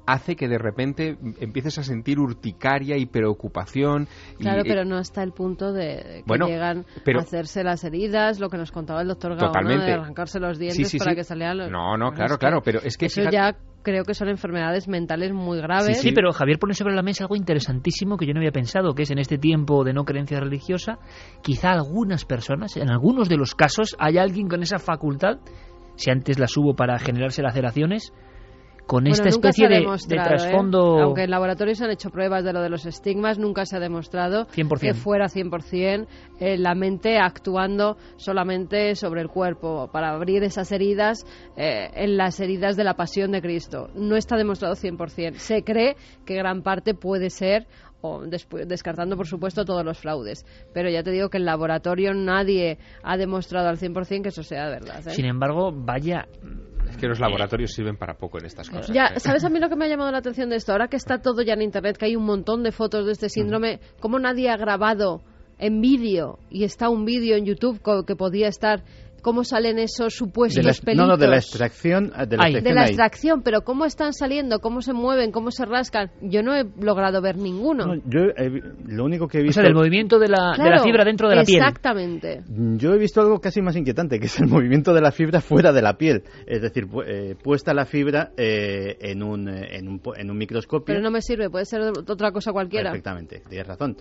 hace que de repente empieces a sentir urticaria y preocupación. y, Claro, eh, pero no hasta el punto de que Bueno, llegan pero- a hacerse las heridas, lo que nos contaba el doctor Gaona, Totalmente. de arrancarse los dientes Sí, sí, para sí. que salieran los... No, no, Bueno, claro, es que claro, pero es que Eso fíjate- ya creo que son enfermedades mentales muy graves. Sí, pero Javier pone sobre la mesa algo interesantísimo que yo no había pensado, que es en este tiempo de no creencia religiosa, quizá algunas personas, en algunos de los casos, hay alguien con esa facultad, si antes las hubo para generarse laceraciones, con Bueno, esta especie de, de ¿eh? trasfondo... Aunque en laboratorios se han hecho pruebas de lo de los estigmas, nunca se ha demostrado 100%. que fuera 100% eh, la mente actuando solamente sobre el cuerpo para abrir esas heridas eh, en las heridas de la pasión de Cristo. No está demostrado 100%. Se cree que gran parte puede ser o descartando por supuesto todos los fraudes. Pero ya te digo que en laboratorio nadie ha demostrado al 100% que eso sea verdad. ¿eh? Sin embargo, vaya... Es que los laboratorios sirven para poco en estas cosas. Ya, ¿eh? ¿sabes a mí lo que me ha llamado la atención de esto? Ahora que está todo ya en internet, que hay un montón de fotos de este síndrome, ¿cómo nadie ha grabado en vídeo y está un vídeo en YouTube que podía estar cómo salen esos supuestos De la- pelitos? no, no, de la extracción. De la Ay. de extracción la extracción, pero cómo están saliendo, cómo se mueven, cómo se rascan. Yo no he logrado ver ninguno. No, yo lo único que he O visto. sea, del movimiento de la, de la Claro, fibra dentro de la piel. Exactamente. Yo he visto algo casi más inquietante, que es el (laughs) movimiento de la fibra fuera de la piel. Es decir, pu- eh, puesta la fibra eh, en, un, eh, en, un, en un microscopio. Pero no me sirve, puede ser otra cosa cualquiera. Perfectamente, tienes razón.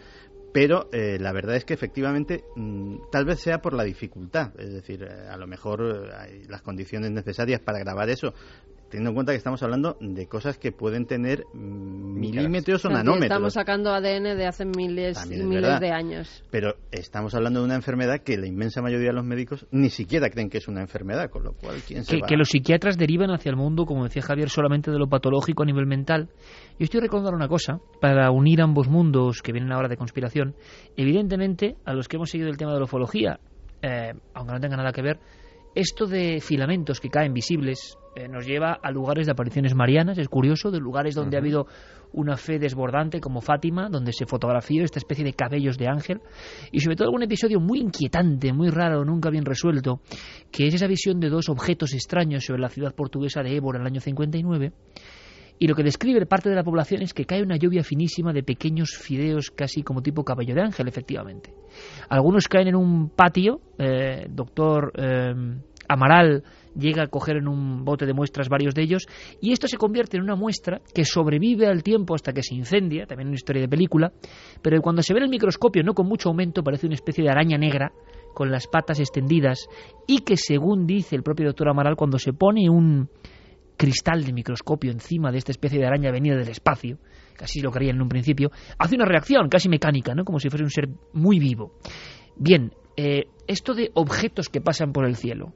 Pero eh, la verdad es que efectivamente mm, tal vez sea por la dificultad. Es decir, eh, a lo mejor eh, hay las condiciones necesarias para grabar eso. Teniendo en cuenta que estamos hablando de cosas que pueden tener mm, milímetros o nanómetros. Estamos sacando ADN de hace miles y es miles verdad. de años. Pero estamos hablando de una enfermedad que la inmensa mayoría de los médicos ni siquiera creen que es una enfermedad, con lo cual, ¿quién se que, va? que los psiquiatras derivan hacia el mundo, como decía Javier, solamente de lo patológico a nivel mental. Yo estoy recordando una cosa, para unir ambos mundos que vienen ahora de conspiración. Evidentemente, a los que hemos seguido el tema de la ufología, eh, aunque no tenga nada que ver, esto de filamentos que caen visibles eh, nos lleva a lugares de apariciones marianas, es curioso, de lugares donde ha habido una fe desbordante como Fátima, donde se fotografió esta especie de cabellos de ángel, y sobre todo algún episodio muy inquietante, muy raro, nunca bien resuelto, que es esa visión de dos objetos extraños sobre la ciudad portuguesa de Évora en el año 59, y lo que describe parte de la población es que cae una lluvia finísima de pequeños fideos casi como tipo cabello de ángel, efectivamente. Algunos caen en un patio, eh, doctor eh, Amaral llega a coger en un bote de muestras varios de ellos, y esto se convierte en una muestra que sobrevive al tiempo hasta que se incendia, también una historia de película, pero cuando se ve en el microscopio, no con mucho aumento, parece una especie de araña negra con las patas extendidas, y que según dice el propio doctor Amaral, cuando se pone un cristal de microscopio encima de esta especie de araña venida del espacio, casi lo creían en un principio, hace una reacción casi mecánica, ¿no? como si fuese un ser muy vivo. Bien, eh, esto de objetos que pasan por el cielo,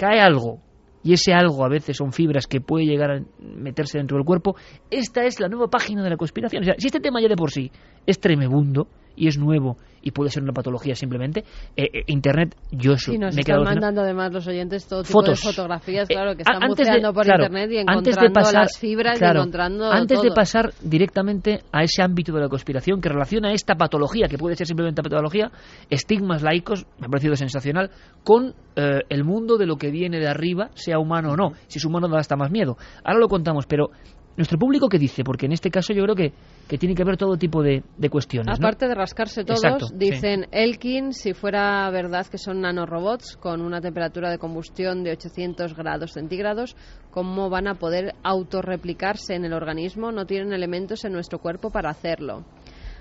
cae algo, y ese algo a veces son fibras que puede llegar a meterse dentro del cuerpo, esta es la nueva página de la conspiración. O sea, si este tema ya de por sí es tremebundo y es nuevo y puede ser una patología simplemente, eh, eh, Internet, yo eso Y nos me he están quedado alucinado. mandando además los oyentes todo tipo Fotos. de fotografías, Eh, claro, que están antes de- buceando por claro, internet y antes encontrando de pasar, las fibras claro, y encontrando antes de pasar directamente a ese ámbito de la conspiración que relaciona esta patología, que puede ser simplemente patología, estigmas laicos, me ha parecido sensacional, con eh, el mundo de lo que viene de arriba, sea humano o no. Si es humano da hasta más miedo. Ahora lo contamos, pero nuestro público qué dice, porque en este caso yo creo que, que tiene que haber todo tipo de, de cuestiones. ¿no? Aparte de rascarse todos, Exacto, sí. dicen Elkin, si fuera verdad que son nanorobots con una temperatura de combustión de 800 grados centígrados, ¿cómo van a poder autorreplicarse en el organismo? No tienen elementos en nuestro cuerpo para hacerlo.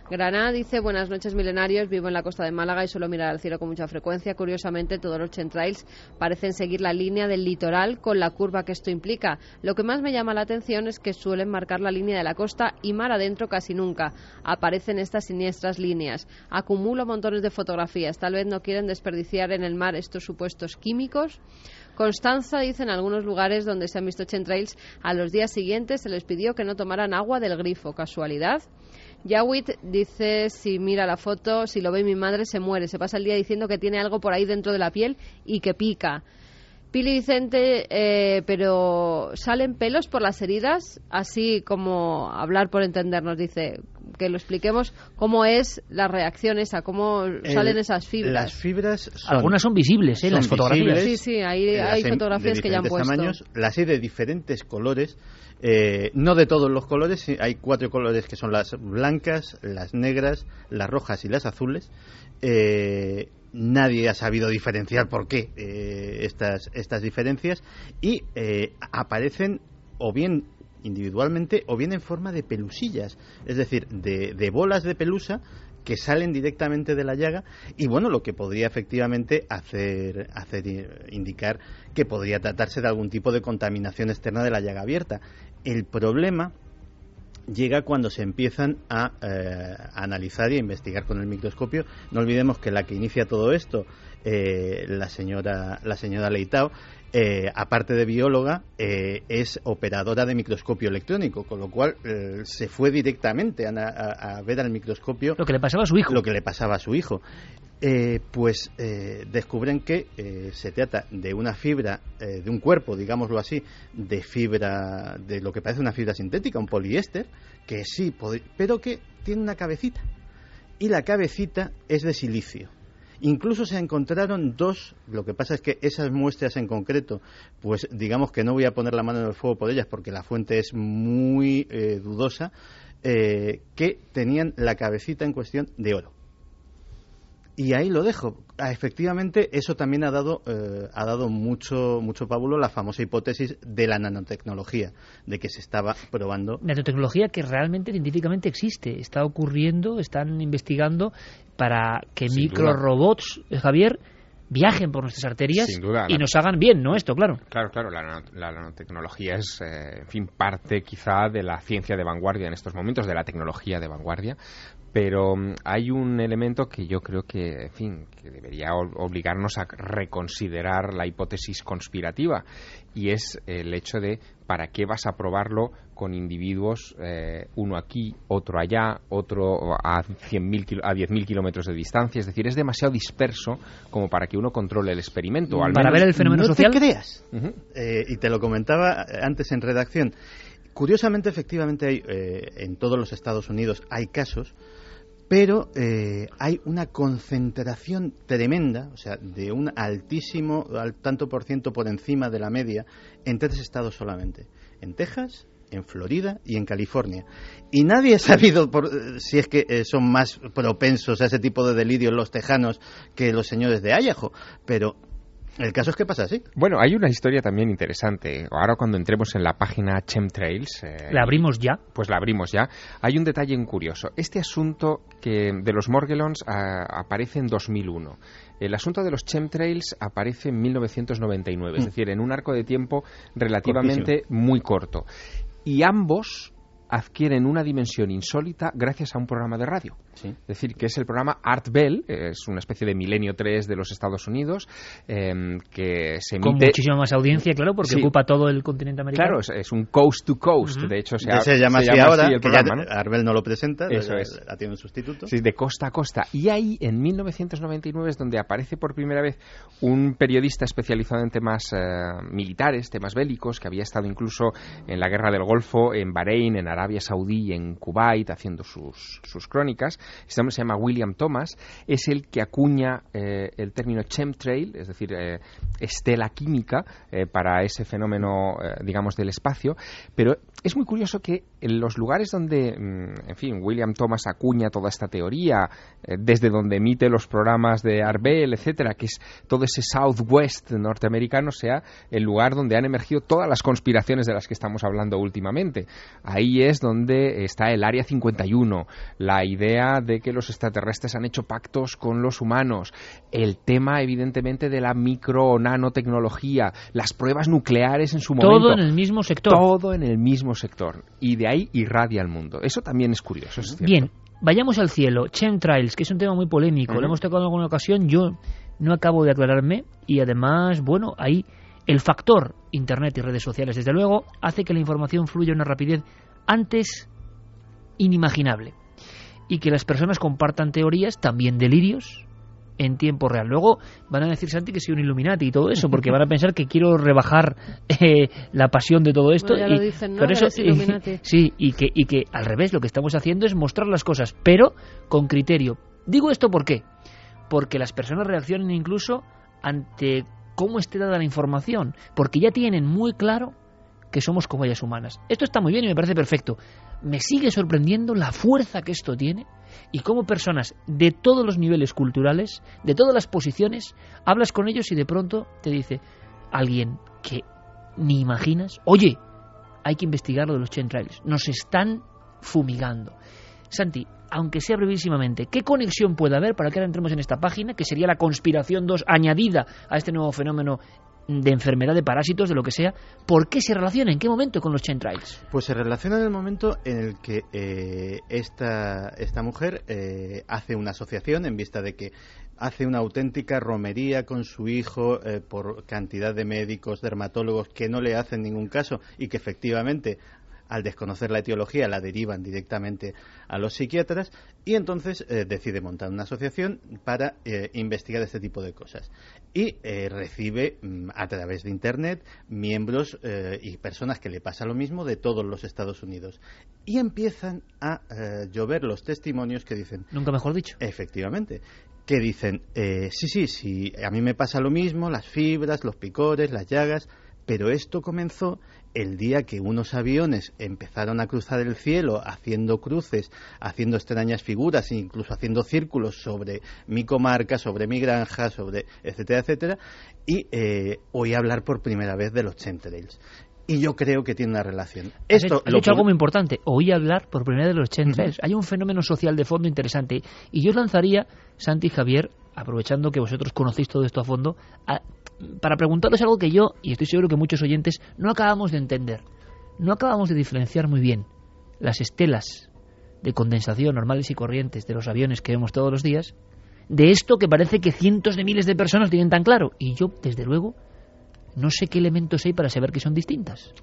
Granada dice, buenas noches milenarios, vivo en la costa de Málaga y suelo mirar al cielo con mucha frecuencia. Curiosamente, todos los chemtrails parecen seguir la línea del litoral con la curva que esto implica. Lo que más me llama la atención es que suelen marcar la línea de la costa y mar adentro casi nunca. Aparecen estas siniestras líneas. Acumulo montones de fotografías. Tal vez no quieren desperdiciar en el mar estos supuestos químicos. Constanza dice en algunos lugares donde se han visto chemtrails, a los días siguientes se les pidió que no tomaran agua del grifo. ¿Casualidad? Yawit dice, si mira la foto, si lo ve mi madre, se muere. Se pasa el día diciendo que tiene algo por ahí dentro de la piel y que pica. Pili Vicente, eh, pero ¿salen pelos por las heridas? Así como hablar por entendernos, dice, que lo expliquemos cómo es la reacción esa, cómo salen esas fibras. Las fibras Algunas son visibles, ¿eh? las fotografías. Sí, sí, hay, hay fotografías que ya han puesto. Tamaños, las hay de diferentes colores, eh, no de todos los colores, hay cuatro colores que son las blancas, las negras, las rojas y las azules. Eh, nadie ha sabido diferenciar por qué eh, estas, estas diferencias y eh, aparecen o bien individualmente o bien en forma de pelusillas, es decir, de, bolas de pelusa que salen directamente de la llaga y bueno, lo que podría efectivamente hacer, hacer indicar que podría tratarse de algún tipo de contaminación externa de la llaga abierta. El problema llega cuando se empiezan a, eh, a, analizar y a investigar con el microscopio. No olvidemos que la que inicia todo esto, eh, la señora la señora Leitao, eh, aparte de bióloga, eh, es operadora de microscopio electrónico, con lo cual eh, se fue directamente a, a, a, ver al microscopio lo que le pasaba a su hijo. Lo que le pasaba a su hijo. Eh, pues descubren que se trata de una fibra, de un cuerpo, digámoslo así, de fibra, de lo que parece una fibra sintética, un poliéster, que sí, pero que tiene una cabecita. Y la cabecita es de silicio. Incluso se encontraron dos, lo que pasa es que esas muestras en concreto, pues digamos que no voy a poner la mano en el fuego por ellas porque la fuente es muy dudosa, que tenían la cabecita en cuestión de oro y ahí lo dejo. Ah, efectivamente, eso también ha dado, eh, ha dado mucho, mucho pábulo la famosa hipótesis de la nanotecnología, de que se estaba probando. Nanotecnología que realmente científicamente existe, está ocurriendo, están investigando para que Sin microrobots, duda. Javier, viajen por nuestras arterias duda, y nos hagan bien, ¿no? Esto, claro. Claro, claro, la, la nanotecnología es, eh, en fin, parte quizá de la ciencia de vanguardia en estos momentos, de la tecnología de vanguardia, pero um, hay un elemento que yo creo que, en fin, que debería obligarnos a reconsiderar la hipótesis conspirativa y es el hecho de para qué vas a probarlo con individuos, eh, uno aquí, otro allá, otro a, 100 a 10.000 kilómetros de distancia. Es decir, es demasiado disperso como para que uno controle el experimento. Al para ver el fenómeno no social. te creas. Uh -huh. eh, y te lo comentaba antes en redacción. Curiosamente, efectivamente, hay, eh, en todos los Estados Unidos hay casos pero eh, hay una concentración tremenda, o sea, de un altísimo, al tanto por ciento por encima de la media, en tres estados solamente, en Texas, en Florida y en California. Y nadie ha sabido por, si es que eh, son más propensos a ese tipo de delirios los tejanos que los señores de Ayajo, pero el caso es que pasa así. Bueno, hay una historia también interesante. Ahora cuando entremos en la página Chemtrails... Eh, ¿La abrimos ya? Pues la abrimos ya. Hay un detalle curioso. Este asunto que de los Morgellons a, aparece en 2001. El asunto de los chemtrails aparece en 1999, mm. es decir, en un arco de tiempo relativamente Cortísimo. muy corto. Y ambos adquieren una dimensión insólita gracias a un programa de radio. Sí. Es decir, que es el programa Art Bell, es una especie de Milenio 3 de los Estados Unidos, eh, que se emite... Con muchísima más audiencia, claro, porque sí. ocupa todo el continente americano. Claro, es, es un coast to coast, uh -huh. de hecho se, ha, se, llama, se así llama ahora, así el programa, ¿no? Arbel no lo presenta, Eso la, es. la tiene un sustituto. Sí, de costa a costa. Y ahí, en 1999, es donde aparece por primera vez un periodista especializado en temas eh, militares, temas bélicos, que había estado incluso en la Guerra del Golfo, en Bahrein, en Arabia Saudí, en Kuwait, haciendo sus, sus crónicas. Este hombre se llama William Thomas, es el que acuña eh, el término chemtrail, es decir, eh, estela química, eh, para ese fenómeno, digamos, del espacio. Pero es muy curioso que en los lugares donde, en fin, William Thomas acuña toda esta teoría, desde donde emite los programas de Arbel, etcétera, que es todo ese Southwest norteamericano, sea el lugar donde han emergido todas las conspiraciones de las que estamos hablando últimamente. Ahí es donde está el Área 51, la idea de que los extraterrestres han hecho pactos con los humanos, el tema evidentemente de la micro o nanotecnología, las pruebas nucleares en su momento. Todo en el mismo sector. Todo en el mismo sector. Y de ahí irradia el mundo. Eso también es curioso. Es Bien, vayamos al cielo. Chemtrails, que es un tema muy polémico. Lo hemos tocado en alguna ocasión. Yo no acabo de aclararme. Y además, bueno, ahí el factor Internet y redes sociales, desde luego, hace que la información fluya a una rapidez antes inimaginable. Y que las personas compartan teorías, también delirios, en tiempo real. Luego van a decir, Santi, que soy un Illuminati y todo eso, porque van a pensar que quiero rebajar eh, la pasión de todo esto. Bueno, ya y lo dicen, ¿no? por eso, (laughs) sí, y que, y que al revés, lo que estamos haciendo es mostrar las cosas, pero con criterio. Digo esto por qué? Porque las personas reaccionan incluso ante cómo esté dada la información, porque ya tienen muy claro que somos cobayas humanas. Esto está muy bien y me parece perfecto. Me sigue sorprendiendo la fuerza que esto tiene y cómo personas de todos los niveles culturales, de todas las posiciones, hablas con ellos y de pronto te dice alguien que ni imaginas, oye, hay que investigar lo de los chemtrails, nos están fumigando. Santi, aunque sea brevísimamente, ¿qué conexión puede haber para que ahora entremos en esta página, que sería la conspiración 2 añadida a este nuevo fenómeno de enfermedad de parásitos, de lo que sea? ¿Por qué se relaciona? ¿En qué momento con los chemtrails? Pues se relaciona en el momento en el que eh, esta, esta mujer eh, hace una asociación en vista de que hace una auténtica romería con su hijo eh, por cantidad de médicos, dermatólogos que no le hacen ningún caso y que efectivamente al desconocer la etiología la derivan directamente a los psiquiatras y entonces eh, decide montar una asociación para eh, investigar este tipo de cosas y eh, recibe mm, a través de internet miembros y personas que le pasa lo mismo de todos los Estados Unidos y empiezan a llover los testimonios que dicen Nunca mejor dicho. Efectivamente. Que dicen, eh, sí, sí, sí, a mí me pasa lo mismo, las fibras, los picores, las llagas, pero esto comenzó el día que unos aviones empezaron a cruzar el cielo haciendo cruces, haciendo extrañas figuras, incluso haciendo círculos sobre mi comarca, sobre mi granja, sobre etcétera, etcétera, y eh, oí hablar por primera vez de los chemtrails. Y yo creo que tiene una relación. Esto hecho- has lo dicho algo muy importante. Oí hablar por primera vez de los chemtrails. Hay un fenómeno social de fondo interesante. Y yo os lanzaría, Santi y Javier, aprovechando que vosotros conocéis todo esto a fondo, a- para preguntaros algo que yo, y estoy seguro que muchos oyentes, no acabamos de entender. No acabamos de diferenciar muy bien las estelas de condensación normales y corrientes de los aviones que vemos todos los días de esto que parece que cientos de miles de personas tienen tan claro. Y yo, desde luego, no sé qué elementos hay para saber que son distintas.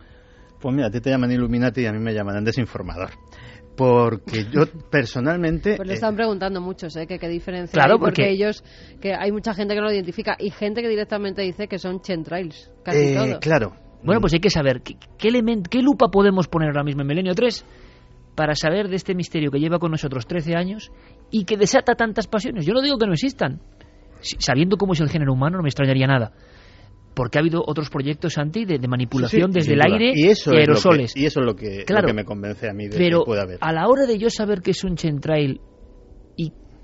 Pues mira, a ti te llaman Illuminati y a mí me llaman desinformador. Porque yo personalmente... Pues le eh, están preguntando muchos, ¿eh? Que qué diferencia Claro, hay, porque porque- ellos, que hay mucha gente que no lo identifica y gente que directamente dice que son chemtrails, casi eh, todo. Claro. Bueno, pues hay que saber qué, qué, element- qué lupa podemos poner ahora mismo en Milenio 3 para saber de este misterio que lleva con nosotros 13 años y que desata tantas pasiones. Yo no digo que no existan. Sabiendo cómo es el género humano no me extrañaría nada. Porque ha habido otros proyectos anti de, de manipulación Sí, sí, desde el duda. aire y eso de es lo que- aerosoles. y eso es lo que, lo Claro. que me convence a mí de Pero que pueda haber. a la hora de yo saber que es un chemtrail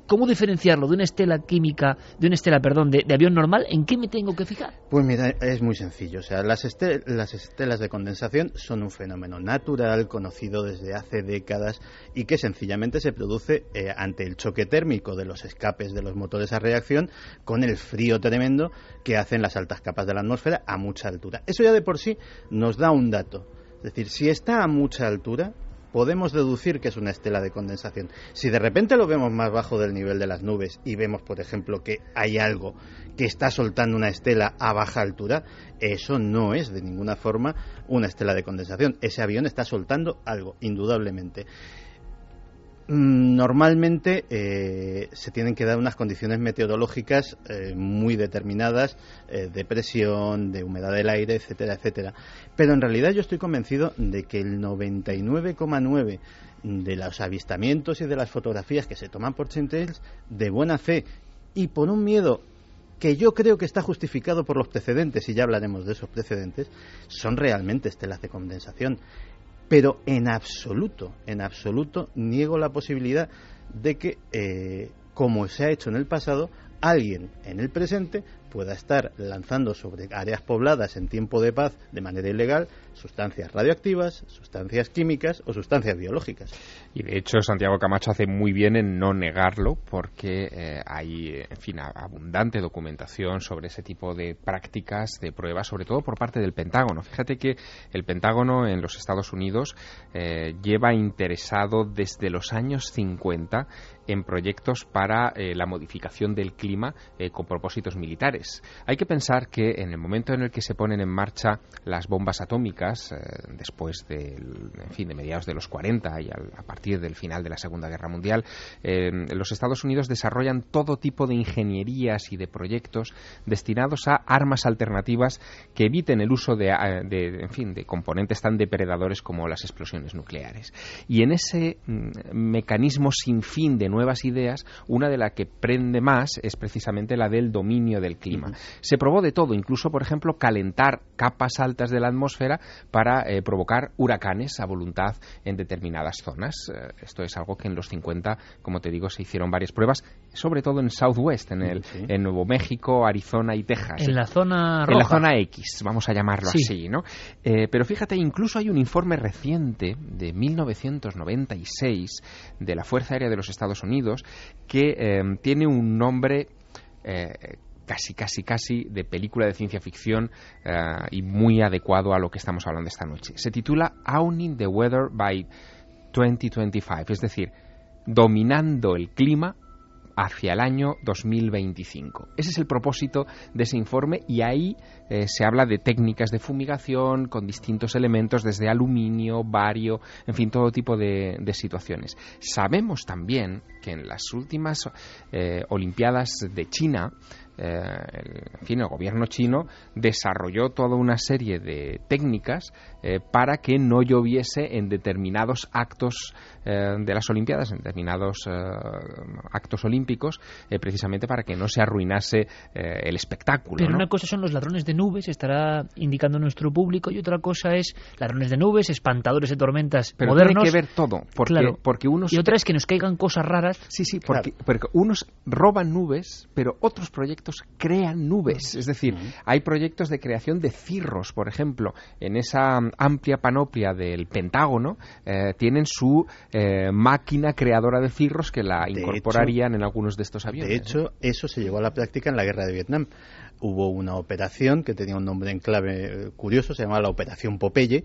cómo diferenciarlo de una estela química, de una estela, perdón, de, avión normal, ¿en qué me tengo que fijar? Pues mira, es muy sencillo. O sea, las, este- las estelas de condensación son un fenómeno natural conocido desde hace décadas y que sencillamente se produce eh, ante el choque térmico de los escapes de los motores a reacción con el frío tremendo que hacen las altas capas de la atmósfera a mucha altura. Eso ya de por sí nos da un dato. Es decir, si está a mucha altura, podemos deducir que es una estela de condensación. Si de repente lo vemos más bajo del nivel de las nubes y vemos, por ejemplo, que hay algo que está soltando una estela a baja altura, eso no es de ninguna forma una estela de condensación. Ese avión está soltando algo, indudablemente. Mm, Normalmente eh, se tienen que dar unas condiciones meteorológicas eh, muy determinadas, eh, de presión, de humedad del aire, etcétera, etcétera. Pero en realidad yo estoy convencido de que el 99,9 de los avistamientos y de las fotografías que se toman por chemtrails de buena fe y por un miedo que yo creo que está justificado por los precedentes, y ya hablaremos de esos precedentes, son realmente estelas de condensación. Pero en absoluto, en absoluto, niego la posibilidad de que, eh, como se ha hecho en el pasado, alguien en el presente pueda estar lanzando sobre áreas pobladas en tiempo de paz de manera ilegal sustancias radioactivas, sustancias químicas o sustancias biológicas. Y de hecho Santiago Camacho hace muy bien en no negarlo porque eh, hay, en fin, abundante documentación sobre ese tipo de prácticas, de pruebas, sobre todo por parte del Pentágono. Fíjate que el Pentágono en los Estados Unidos eh, lleva interesado desde los años 50 en proyectos para eh, la modificación del clima eh, con propósitos militares. Hay que pensar que en el momento en el que se ponen en marcha las bombas atómicas, eh, después de, en fin, de mediados de los 40 y a partir del final de la Segunda Guerra Mundial, los Estados Unidos desarrollan todo tipo de ingenierías y de proyectos destinados a armas alternativas que eviten el uso de, en fin, de componentes tan depredadores como las explosiones nucleares. Y en ese mm, mecanismo sin fin de nuevas ideas, una de las que prende más es precisamente la del dominio del clima. Se probó de todo, incluso, por ejemplo, calentar capas altas de la atmósfera para eh, provocar huracanes a voluntad en determinadas zonas. Eh, esto es algo que en los 50, como te digo, se hicieron varias pruebas, sobre todo en Southwest, en, el, en Nuevo México, Arizona y Texas. En la zona En la zona X, vamos a llamarlo así, ¿no? Eh, pero fíjate, incluso hay un informe reciente de 1996 de la Fuerza Aérea de los Estados Unidos, que em, tiene un nombre eh, casi, casi, casi de película de ciencia ficción eh, y muy adecuado a lo que estamos hablando esta noche. Se titula Owning the Weather by 2025, es decir, dominando el clima hacia el año 2025. Ese es el propósito de ese informe y ahí eh, se habla de técnicas de fumigación con distintos elementos, desde aluminio, bario, en fin, todo tipo de, situaciones. Sabemos también que en las últimas eh, Olimpiadas de China, eh, en fin, el gobierno chino desarrolló toda una serie de técnicas eh, para que no lloviese en determinados actos eh, de las Olimpiadas, en determinados actos olímpicos, precisamente para que no se arruinase el espectáculo. Pero una cosa son los ladrones de nubes, estará indicando nuestro público, y otra cosa es ladrones de nubes, espantadores de tormentas Pero modernos. Tiene que ver todo, porque, porque unos... Y otra es que nos caigan cosas raras. Sí, sí, porque unos roban nubes, pero otros proyectos crean nubes. Es decir, hay proyectos de creación de cirros, por ejemplo, en esa amplia panoplia del Pentágono, eh, tienen su eh, máquina creadora de cirros que la incorporarían en algunos de estos aviones. De hecho, eso se llevó a la práctica en la guerra de Vietnam. Hubo una operación que tenía un nombre en clave eh, curioso, se llamaba la Operación Popeye.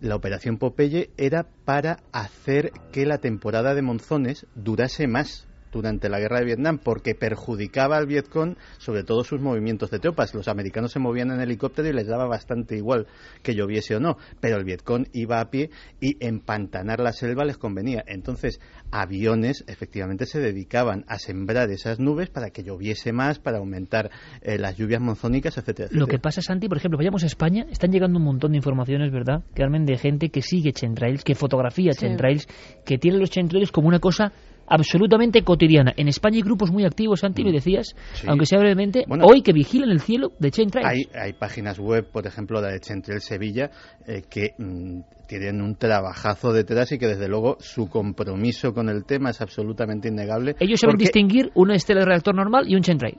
La Operación Popeye era para hacer que la temporada de monzones durase más durante la guerra de Vietnam porque perjudicaba al Vietcong sobre todo sus movimientos de tropas. Los americanos se movían en helicóptero y les daba bastante igual que lloviese o no, pero el Vietcong iba a pie y empantanar la selva les convenía. Entonces, aviones efectivamente se dedicaban a sembrar esas nubes para que lloviese más, para aumentar eh, las lluvias monzónicas, etcétera, Lo que pasa, Santi, por ejemplo, vayamos a España, están llegando un montón de informaciones, ¿verdad? Carmen, de gente que sigue chemtrails, que fotografía chemtrails, que tiene los chemtrails como una cosa absolutamente cotidiana. En España hay grupos muy activos, Santi, me mm. decías, aunque sea brevemente, hoy que vigilan el cielo de Chemtrails. Hay, hay páginas web, por ejemplo, la de Chemtrails Sevilla, eh, que mm, tienen un trabajazo detrás y que desde luego su compromiso con el tema es absolutamente innegable. Ellos saben distinguir una estela de reactor normal y un Chemtrail.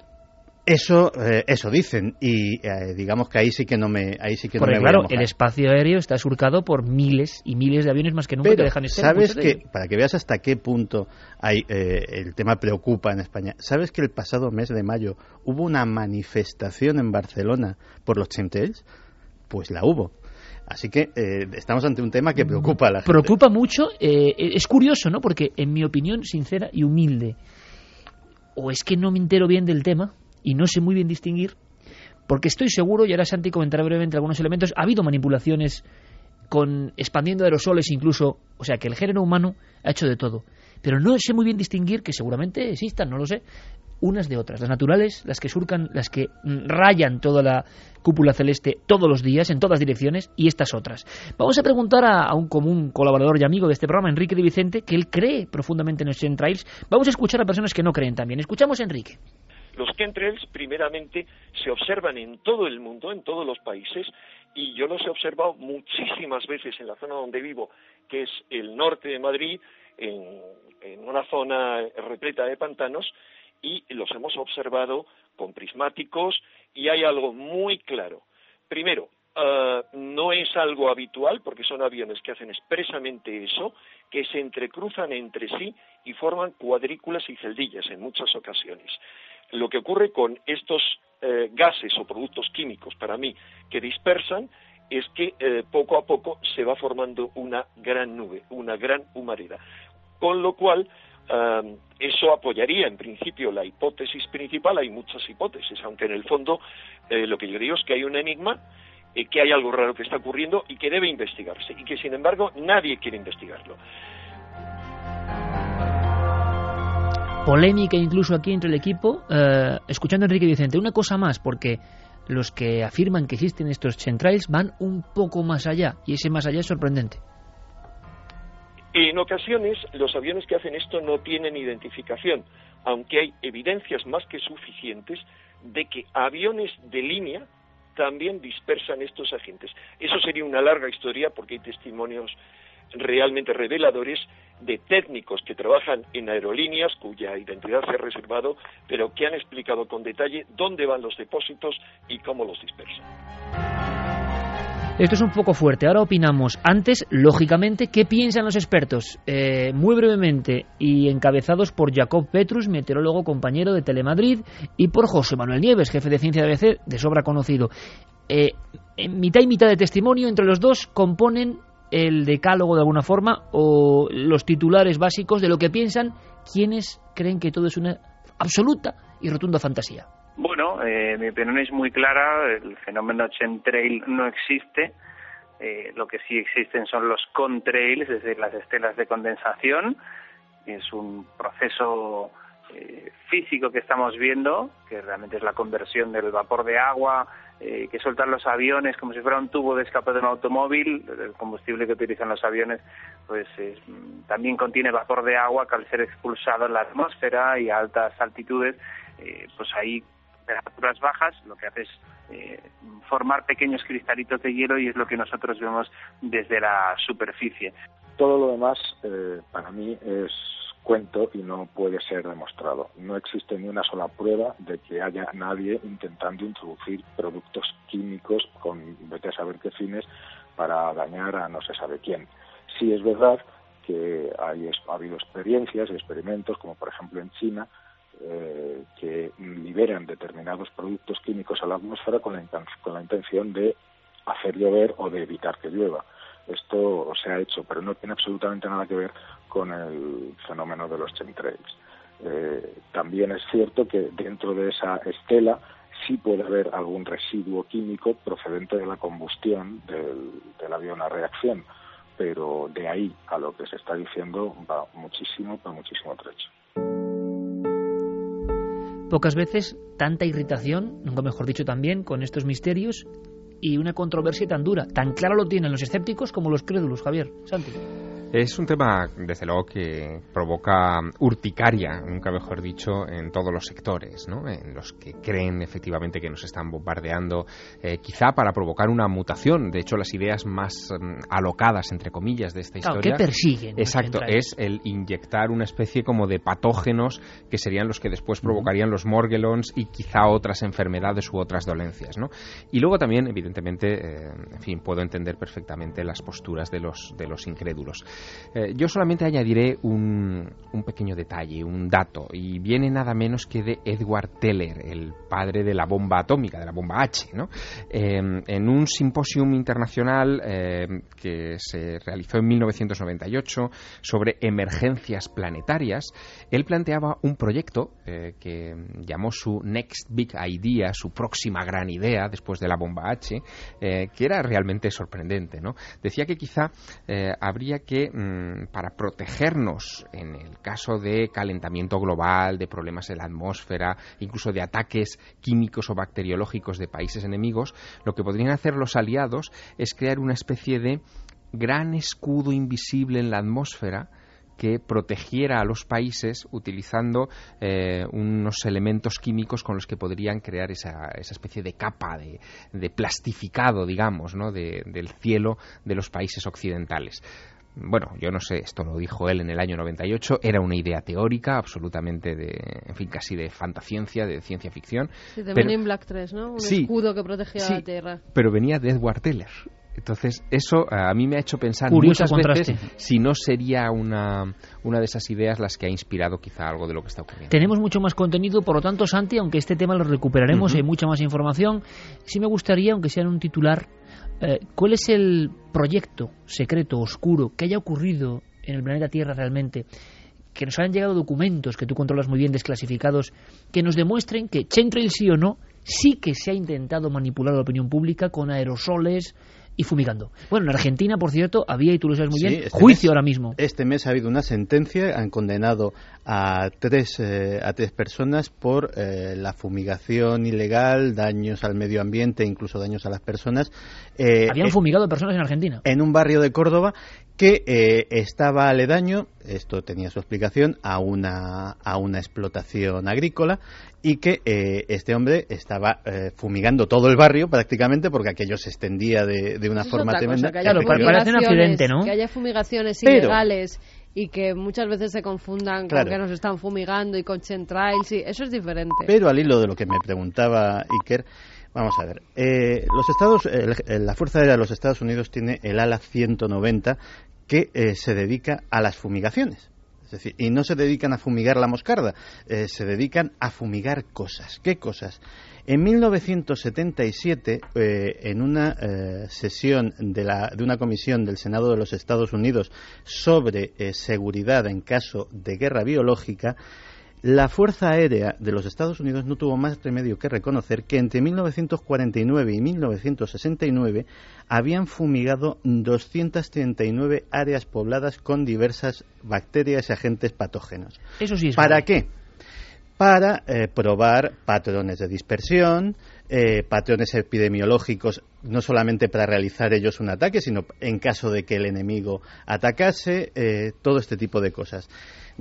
Eso, eh, eso dicen y eh, digamos que ahí sí que no me, ahí sí que Porque no claro, el espacio aéreo está surcado por miles y miles de aviones más que nunca que dejan Sabes que para que veas hasta qué punto hay eh, el tema preocupa en España. Sabes que el pasado mes de mayo hubo una manifestación en Barcelona por los chemtrails, pues la hubo. Así que estamos ante un tema que preocupa a la gente. Preocupa mucho. es curioso, ¿no? Porque en mi opinión sincera y humilde, o es que no me entero bien del tema y no sé muy bien distinguir, porque estoy seguro, y ahora Santi comentará brevemente algunos elementos, ha habido manipulaciones con expandiendo aerosoles incluso, o sea que el género humano ha hecho de todo. Pero no sé muy bien distinguir, que seguramente existan, no lo sé, unas de otras. Las naturales, las que surcan, las que rayan toda la cúpula celeste todos los días, en todas direcciones, y estas otras. Vamos a preguntar a, un común colaborador y amigo de este programa, Enrique de Vicente, que él cree profundamente en los chemtrails. Vamos a escuchar a personas que no creen también. Escuchamos Enrique. Los chemtrails, primeramente, se observan en todo el mundo, en todos los países, y yo los he observado muchísimas veces en la zona donde vivo, que es el norte de Madrid, en, una zona repleta de pantanos, y los hemos observado con prismáticos y hay algo muy claro. Primero, eh, no es algo habitual porque son aviones que hacen expresamente eso, que se entrecruzan entre sí y forman cuadrículas y celdillas en muchas ocasiones. Lo que ocurre con estos eh, gases o productos químicos, para mí, que dispersan, es que eh, poco a poco se va formando una gran nube, una gran humareda. Con lo cual, eso apoyaría en principio la hipótesis principal, hay muchas hipótesis, aunque en el fondo lo que yo digo es que hay un enigma eh, que hay algo raro que está ocurriendo y que debe investigarse y que sin embargo nadie quiere investigarlo. Polémica incluso aquí entre el equipo, eh, escuchando a Enrique Vicente, una cosa más, porque los que afirman que existen estos chemtrails van un poco más allá y ese más allá es sorprendente. En ocasiones los aviones que hacen esto no tienen identificación, aunque hay evidencias más que suficientes de que aviones de línea también dispersan estos agentes. Eso sería una larga historia porque hay testimonios realmente reveladores de técnicos que trabajan en aerolíneas cuya identidad se ha reservado, pero que han explicado con detalle dónde van los depósitos y cómo los dispersan. Esto es un poco fuerte. Ahora opinamos. Antes, lógicamente, ¿qué piensan los expertos? Eh, muy brevemente y encabezados por Jacob Petrus, meteorólogo compañero de Telemadrid, y por José Manuel Nieves, jefe de ciencia de ABC, de sobra conocido. Eh, en mitad y mitad de testimonio, entre los dos componen el decálogo de alguna forma o los titulares básicos de lo que piensan quienes creen que todo es una absoluta y rotunda fantasía. Bueno, eh, mi opinión es muy clara, el fenómeno chemtrail no existe, eh, lo que sí existen son los contrails, es decir, las estelas de condensación, es un proceso eh, físico que estamos viendo, que realmente es la conversión del vapor de agua que sueltan los aviones como si fuera un tubo de escape de un automóvil, el combustible que utilizan los aviones pues también contiene vapor de agua que al ser expulsado en la atmósfera y a altas altitudes, pues ahí temperaturas bajas, lo que hace es eh, formar pequeños cristalitos de hielo y es lo que nosotros vemos desde la superficie. Todo lo demás eh, para mí es cuento y no puede ser demostrado. No existe ni una sola prueba de que haya nadie intentando introducir productos químicos con vete a saber qué fines para dañar a no se sabe quién. Sí es verdad que hay, ha habido experiencias y experimentos, como por ejemplo en China, eh, que liberan determinados productos químicos a la atmósfera con la, con la intención de hacer llover o de evitar que llueva. Esto se ha hecho, pero no tiene absolutamente nada que ver con el fenómeno de los chemtrails. Eh, también es cierto que dentro de esa estela sí puede haber algún residuo químico procedente de la combustión del, del avión a reacción, pero de ahí a lo que se está diciendo va muchísimo, va muchísimo trecho. Pocas veces tanta irritación, nunca mejor dicho también, con estos misterios y una controversia tan dura. Tan claro lo tienen los escépticos como los crédulos, Javier. Santi. Es un tema, desde luego, que provoca urticaria, nunca mejor dicho, en todos los sectores, ¿no? En los que creen efectivamente que nos están bombardeando, eh, quizá para provocar una mutación. De hecho, las ideas más mm, alocadas, entre comillas, de esta historia. ¿Qué persiguen? Exacto, es el inyectar una especie como de patógenos que serían los que después provocarían los morgellons y quizá otras enfermedades u otras dolencias, ¿no? Y luego también, evidentemente, eh, en fin, puedo entender perfectamente las posturas de los, de los incrédulos. Eh, yo solamente añadiré un, pequeño detalle, un dato, y viene nada menos que de Edward Teller, el padre de la bomba atómica, de la bomba H. ¿no? Em, en un simposium internacional em, que se realizó en 1998 sobre emergencias planetarias, él planteaba un proyecto eh, que llamó su Next Big Idea, su próxima gran idea después de la bomba H, eh, que era realmente sorprendente. ¿no? Decía que quizá habría que Mm, para protegernos en el caso de calentamiento global, de problemas en la atmósfera, incluso de ataques químicos o bacteriológicos de países enemigos, lo que podrían hacer los aliados es crear una especie de gran escudo invisible en la atmósfera que protegiera a los países utilizando eh, unos elementos químicos con los que podrían crear esa, especie de capa de, plastificado, digamos, ¿no? del cielo de los países occidentales. Bueno, yo no sé, esto lo dijo él en el año 98, era una idea teórica, absolutamente de, en fin, casi de fantasciencia, de ciencia ficción. Sí, de pero- Men in Black 3, ¿no? Un Sí. escudo que protegía Sí. la Tierra. pero venía de Edward Teller. Entonces, eso eh, a mí me ha hecho pensar Curioso muchas contraste. veces si no sería una, una de esas ideas las que ha inspirado quizá algo de lo que está ocurriendo. Tenemos mucho más contenido, por lo tanto, Santi, aunque este tema lo recuperaremos, Ujú. hay mucha más información. Sí me gustaría, aunque sea en un titular, eh, ¿cuál es el proyecto secreto, oscuro, que haya ocurrido en el planeta Tierra realmente? Que nos hayan llegado documentos que tú controlas muy bien, desclasificados, que nos demuestren que Chemtrail sí o no, sí que se ha intentado manipular la opinión pública con aerosoles y fumigando. Bueno, en Argentina, por cierto, había, y tú lo sabes muy Sí, bien, este juicio mes- ahora mismo. Este mes ha habido una sentencia, han condenado a tres, eh, a tres personas por eh, la fumigación ilegal, daños al medio ambiente, incluso daños a las personas. eh, Habían eh, fumigado personas en Argentina. en un barrio de Córdoba que eh, estaba aledaño, esto tenía su explicación, a una, a una explotación agrícola y que eh, este hombre estaba eh, fumigando todo el barrio prácticamente porque aquello se extendía de, de una Eso forma tremenda. cosa, que haya Claro, pa- parece un fumigaciones- accidente, ¿no? Que haya fumigaciones Pero- ilegales y que muchas veces se confundan Claro. con que nos están fumigando y con chemtrails, sí, eso es diferente. Pero al hilo de lo que me preguntaba Iker, vamos a ver. eh, los Estados, el- el- la Fuerza Aérea de los Estados Unidos tiene el ala 190 que eh, se dedica a las fumigaciones. Es decir, y no se dedican a fumigar la moscarda, eh, se dedican a fumigar cosas. ¿Qué cosas? En 1977, eh, en una eh, sesión de, la, de una comisión del Senado de los Estados Unidos sobre seguridad en caso de guerra biológica, la Fuerza Aérea de los Estados Unidos no tuvo más remedio que reconocer que entre 1949 y 1969 habían fumigado 239 áreas pobladas con diversas bacterias y agentes patógenos. Eso sí es ¿Para qué? Para eh, probar patrones de dispersión, eh, patrones epidemiológicos, no solamente para realizar ellos un ataque, sino en caso de que el enemigo atacase, eh, todo este tipo de cosas.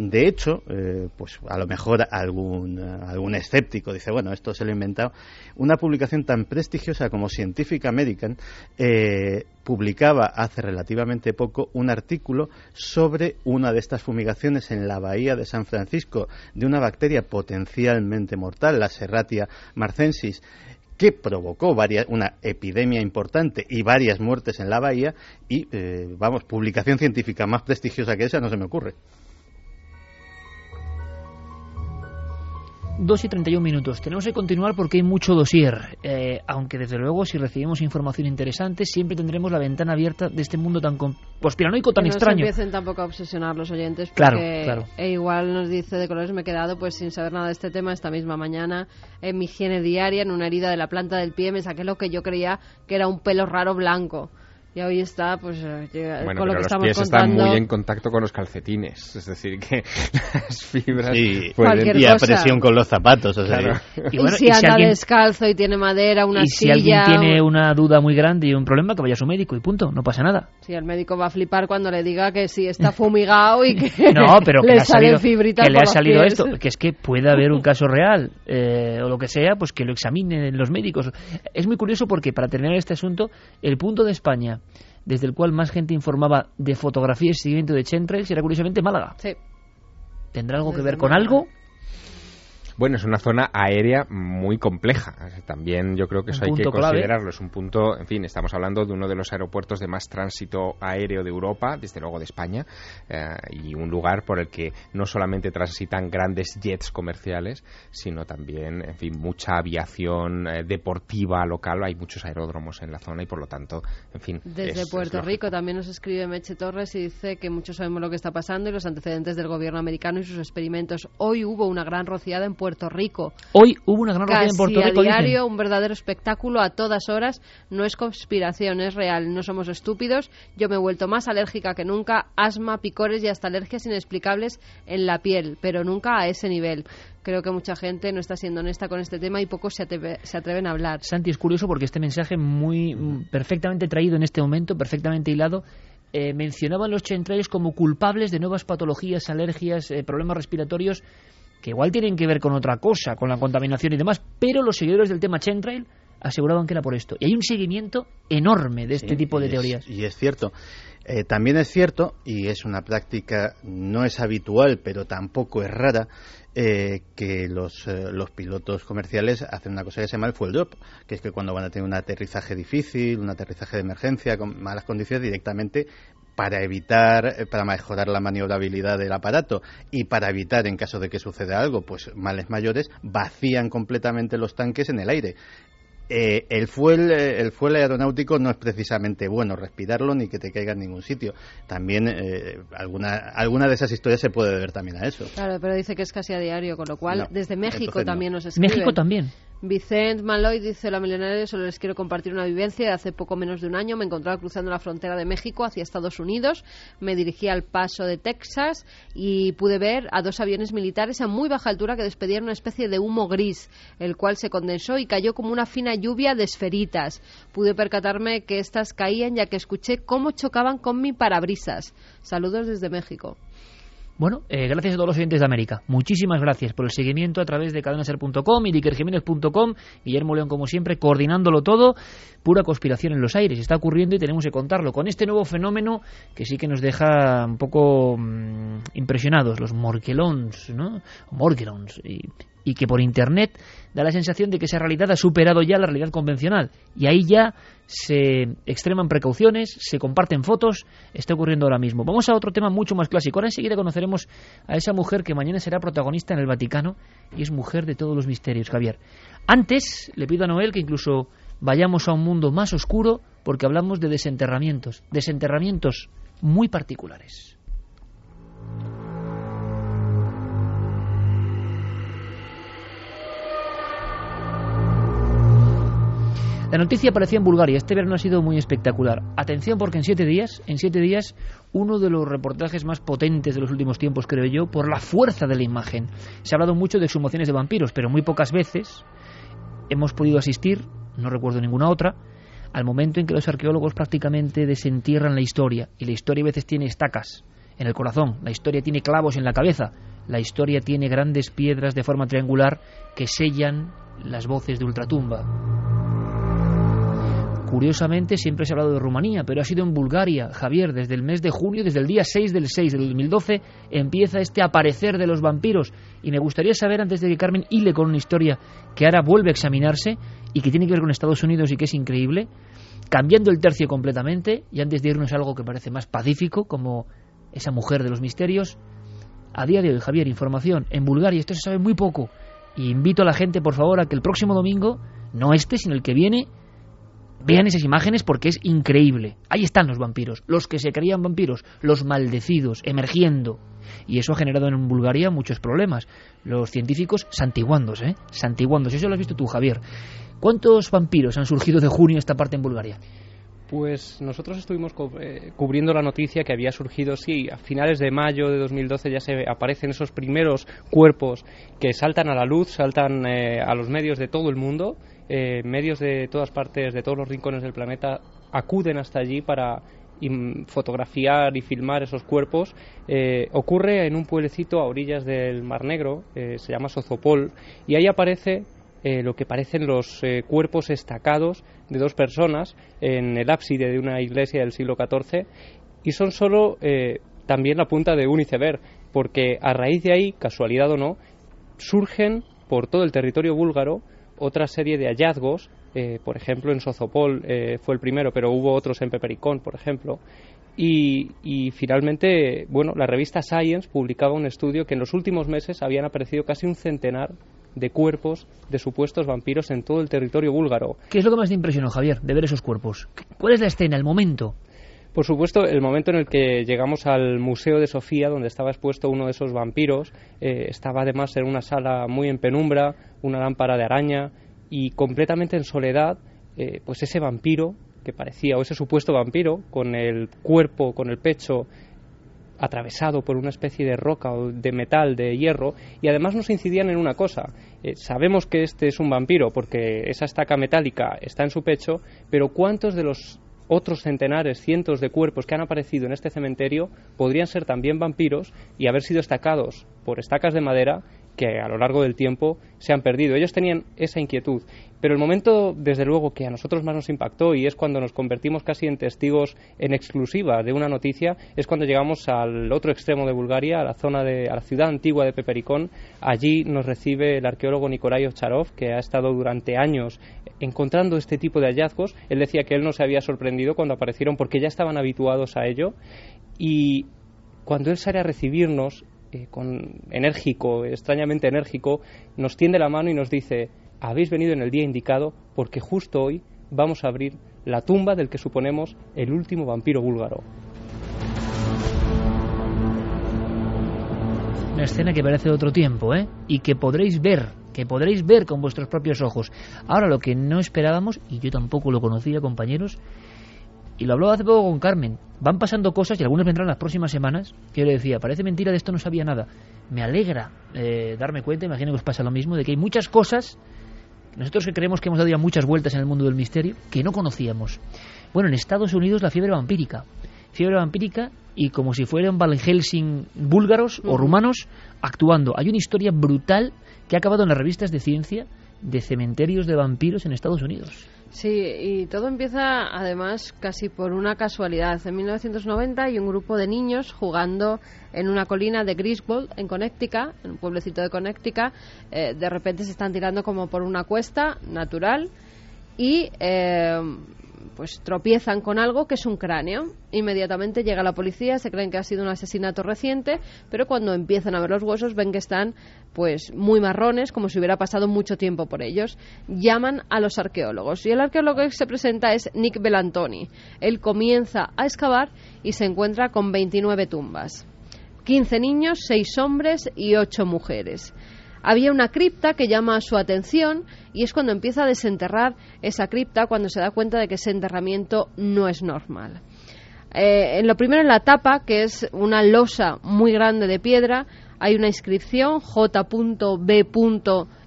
De hecho, eh, pues a lo mejor algún, eh, algún escéptico dice, bueno, esto se lo he inventado. Una publicación tan prestigiosa como Scientific American eh, publicaba hace relativamente poco un artículo sobre una de estas fumigaciones en la bahía de San Francisco de una bacteria potencialmente mortal, la Serratia marcensis, que provocó una epidemia importante y varias muertes en la bahía y, eh, vamos, publicación científica más prestigiosa que esa no se me ocurre. 2 y 31 minutos. Tenemos que continuar porque hay mucho dossier. Eh, aunque desde luego, si recibimos información interesante, siempre tendremos la ventana abierta de este mundo tan con- conspiranoico, tan que extraño. No empiecen tampoco a obsesionar los oyentes porque Claro, claro. e igual nos dice de colores me he quedado pues sin saber nada de este tema esta misma mañana en mi higiene diaria en una herida de la planta del pie me saqué lo que yo creía que era un pelo raro blanco y hoy está pues eh, llega- Bueno, con lo pero que los estamos pies contando están muy en contacto con los calcetines, es decir, que (laughs) las fibras Sí, pueden... Y a presión con los zapatos. o sea, Claro. y, Y bueno, si y si anda alguien- descalzo y tiene madera una y si silla alguien tiene una duda muy grande y un problema, que vaya a su médico y punto, no pasa nada. si el médico va a flipar cuando le diga que sí está fumigado y que (laughs) No, pero (laughs) que le ha salen salido, fibritas que le ha salido pies. esto, que es que puede haber un caso real eh, o lo que sea, pues que lo examinen los médicos. Es muy curioso porque para terminar este asunto, el punto de España desde el cual más gente informaba de fotografía y seguimiento de chemtrails era curiosamente Málaga. Sí. ¿Tendrá algo que ver con Málaga. algo? Bueno, es una zona aérea muy compleja. También yo creo que eso hay que punto clave. considerarlo. Es un punto, en fin, estamos hablando de uno de los aeropuertos de más tránsito aéreo de Europa, desde luego de España, eh, y un lugar por el que no solamente transitan grandes jets comerciales, sino también, en fin, mucha aviación eh, deportiva local. Hay muchos aeródromos en la zona y, por lo tanto, en fin. Desde es- es Puerto lógico. Rico también nos escribe Meche Torres y dice que muchos sabemos lo que está pasando y los antecedentes del gobierno americano y sus experimentos. Hoy hubo una gran rociada en Puerto Rico. Hoy hubo una gran rociada en Casi Puerto a Rico. dicen. diario, un verdadero espectáculo a todas horas. No es conspiración, es real. No somos estúpidos. Yo me he vuelto más alérgica que nunca. Asma, picores y hasta alergias inexplicables en la piel, pero nunca a ese nivel. Creo que mucha gente no está siendo honesta con este tema y pocos se, atreve- se atreven a hablar. Santi, es curioso porque este mensaje muy mm, perfectamente traído en este momento, perfectamente hilado, eh, mencionaban los chemtrails como culpables de nuevas patologías, alergias, eh, problemas respiratorios que igual tienen que ver con otra cosa, con la contaminación y demás, pero los seguidores del tema chemtrail aseguraban que era por esto. Y hay un seguimiento enorme de este Sí, tipo de y es- teorías. y es cierto. Eh, también es cierto, y es una práctica, no es habitual, pero tampoco es rara, eh, que los, eh, los pilotos comerciales hacen una cosa que se llama el fuel drop, que es que cuando van a tener un aterrizaje difícil, un aterrizaje de emergencia con malas condiciones, directamente para evitar, eh, para mejorar la maniobrabilidad del aparato y para evitar, en caso de que suceda algo, pues males mayores, vacían completamente los tanques en el aire. Eh, el fuel eh, el fuel aeronáutico no es precisamente bueno respirarlo ni que te caiga en ningún sitio. También eh, alguna alguna de esas historias se puede ver también a eso. Claro pero dice que es casi a diario con lo cual desde México también nos escriben. México también Vicente Maloy dice, la milenaria, solo les quiero compartir una vivencia. De hace poco menos de un año me encontraba cruzando la frontera de México hacia Estados Unidos. Me dirigí al paso de Texas y pude ver a dos aviones militares a muy baja altura que despedían una especie de humo gris, el cual se condensó y cayó como una fina lluvia de esferitas. Pude percatarme que estas caían ya que escuché cómo chocaban con mi parabrisas. Saludos desde México. Bueno, eh, gracias a todos los oyentes de América. Muchísimas gracias por el seguimiento a través de cadenaser.com y dikerjiménez.com. Guillermo León, como siempre, coordinándolo todo. Pura conspiración en los aires. Está ocurriendo y tenemos que contarlo. Con este nuevo fenómeno que sí que nos deja un poco mmm, impresionados, los morquelons, ¿no? Morquelons. Y, y que por Internet da la sensación de que esa realidad ha superado ya la realidad convencional. Y ahí ya se extreman precauciones, se comparten fotos, está ocurriendo ahora mismo. Vamos a otro tema mucho más clásico. Ahora enseguida conoceremos a esa mujer que mañana será protagonista en el Vaticano y es mujer de todos los misterios, Javier. Antes le pido a Noel que incluso vayamos a un mundo más oscuro porque hablamos de desenterramientos, desenterramientos muy particulares. La noticia apareció en Bulgaria. Este verano ha sido muy espectacular. Atención porque en siete días, en siete días, uno de los reportajes más potentes de los últimos tiempos, creo yo, por la fuerza de la imagen. Se ha hablado mucho de exhumaciones de vampiros, pero muy pocas veces hemos podido asistir, no recuerdo ninguna otra, al momento en que los arqueólogos prácticamente desentierran la historia. Y la historia a veces tiene estacas en el corazón, la historia tiene clavos en la cabeza, la historia tiene grandes piedras de forma triangular que sellan las voces de ultratumba. Curiosamente siempre se ha hablado de Rumanía, pero ha sido en Bulgaria. Javier, desde el mes de junio, desde el día 6 del 6 del 2012, empieza este aparecer de los vampiros. Y me gustaría saber, antes de que Carmen hile con una historia que ahora vuelve a examinarse y que tiene que ver con Estados Unidos y que es increíble, cambiando el tercio completamente, y antes de irnos a algo que parece más pacífico, como esa mujer de los misterios, a día de hoy, Javier, información, en Bulgaria esto se sabe muy poco. Y invito a la gente, por favor, a que el próximo domingo, no este, sino el que viene, Vean esas imágenes porque es increíble. Ahí están los vampiros, los que se creían vampiros, los maldecidos, emergiendo. Y eso ha generado en Bulgaria muchos problemas. Los científicos santiguándose, ¿eh? Santiguándose. Eso lo has visto tú, Javier. ¿Cuántos vampiros han surgido de junio esta parte en Bulgaria? Pues nosotros estuvimos eh, cubriendo la noticia que había surgido, sí, a finales de mayo de 2012 ya se aparecen esos primeros cuerpos que saltan a la luz, saltan eh, a los medios de todo el mundo eh, medios de todas partes, de todos los rincones del planeta, acuden hasta allí para fotografiar y filmar esos cuerpos. Eh, ocurre en un pueblecito a orillas del Mar Negro, eh, se llama Sozopol, y ahí aparece lo que parecen los cuerpos estacados de dos personas en el ábside de una iglesia del siglo XIV, y son solo también la punta de un iceberg, porque a raíz de ahí, casualidad o no, surgen por todo el territorio búlgaro otra serie de hallazgos, eh, por ejemplo en Sozopol eh, fue el primero, pero hubo otros en Pepericón, por ejemplo, y, y, finalmente, bueno, la revista Science publicaba un estudio que en los últimos meses habían aparecido casi un centenar de cuerpos de supuestos vampiros en todo el territorio búlgaro. ¿Qué es lo que más te impresionó, Javier, de ver esos cuerpos? ¿Cuál es la escena, el momento? Por supuesto, el momento en el que llegamos al Museo de Sofía, donde estaba expuesto uno de esos vampiros, eh, estaba además en una sala muy en penumbra, una lámpara de araña y completamente en soledad, eh, pues ese vampiro que parecía, o ese supuesto vampiro, con el cuerpo, con el pecho atravesado por una especie de roca o de metal, de hierro, y además nos incidían en una cosa. Eh, sabemos que este es un vampiro porque esa estaca metálica está en su pecho, pero ¿cuántos de los otros centenares, cientos de cuerpos que han aparecido en este cementerio podrían ser también vampiros y haber sido estacados por estacas de madera que a lo largo del tiempo se han perdido. Ellos tenían esa inquietud. Pero el momento, desde luego, que a nosotros más nos impactó y es cuando nos convertimos casi en testigos en exclusiva de una noticia, es cuando llegamos al otro extremo de Bulgaria, a la zona de, a la ciudad antigua de Pepericón. Allí nos recibe el arqueólogo Nikolai Ovcharov, que ha estado durante años encontrando este tipo de hallazgos. Él decía que él no se había sorprendido cuando aparecieron porque ya estaban habituados a ello. Y cuando él sale a recibirnos, eh, con enérgico, extrañamente enérgico, nos tiende la mano y nos dice habéis venido en el día indicado porque justo hoy vamos a abrir la tumba del que suponemos el último vampiro búlgaro. Una escena que parece de otro tiempo, ¿eh? Y que podréis ver, que podréis ver con vuestros propios ojos. Ahora lo que no esperábamos, y yo tampoco lo conocía, compañeros, y lo hablaba hace poco con Carmen, van pasando cosas y algunas vendrán las próximas semanas, que yo le decía, parece mentira, de esto no sabía nada. Me alegra eh, darme cuenta, imagino que os pasa lo mismo, de que hay muchas cosas nosotros que creemos que hemos dado ya muchas vueltas en el mundo del misterio, que no conocíamos. Bueno, en Estados Unidos la fiebre vampírica. Fiebre vampírica y como si fueran Van Helsing búlgaros o rumanos actuando. Hay una historia brutal que ha acabado en las revistas de ciencia de cementerios de vampiros en Estados Unidos. Sí, y todo empieza además casi por una casualidad. En 1990 hay un grupo de niños jugando en una colina de Griswold, en Connecticut, en un pueblecito de Connecticut. Eh, de repente se están tirando como por una cuesta natural y eh, pues tropiezan con algo que es un cráneo. Inmediatamente llega la policía, se creen que ha sido un asesinato reciente, pero cuando empiezan a ver los huesos ven que están pues muy marrones, como si hubiera pasado mucho tiempo por ellos. Llaman a los arqueólogos y el arqueólogo que se presenta es Nick Belantoni. Él comienza a excavar y se encuentra con 29 tumbas. 15 niños, 6 hombres y 8 mujeres había una cripta que llama su atención y es cuando empieza a desenterrar esa cripta cuando se da cuenta de que ese enterramiento no es normal. Eh, en lo primero en la tapa, que es una losa muy grande de piedra, hay una inscripción J.B.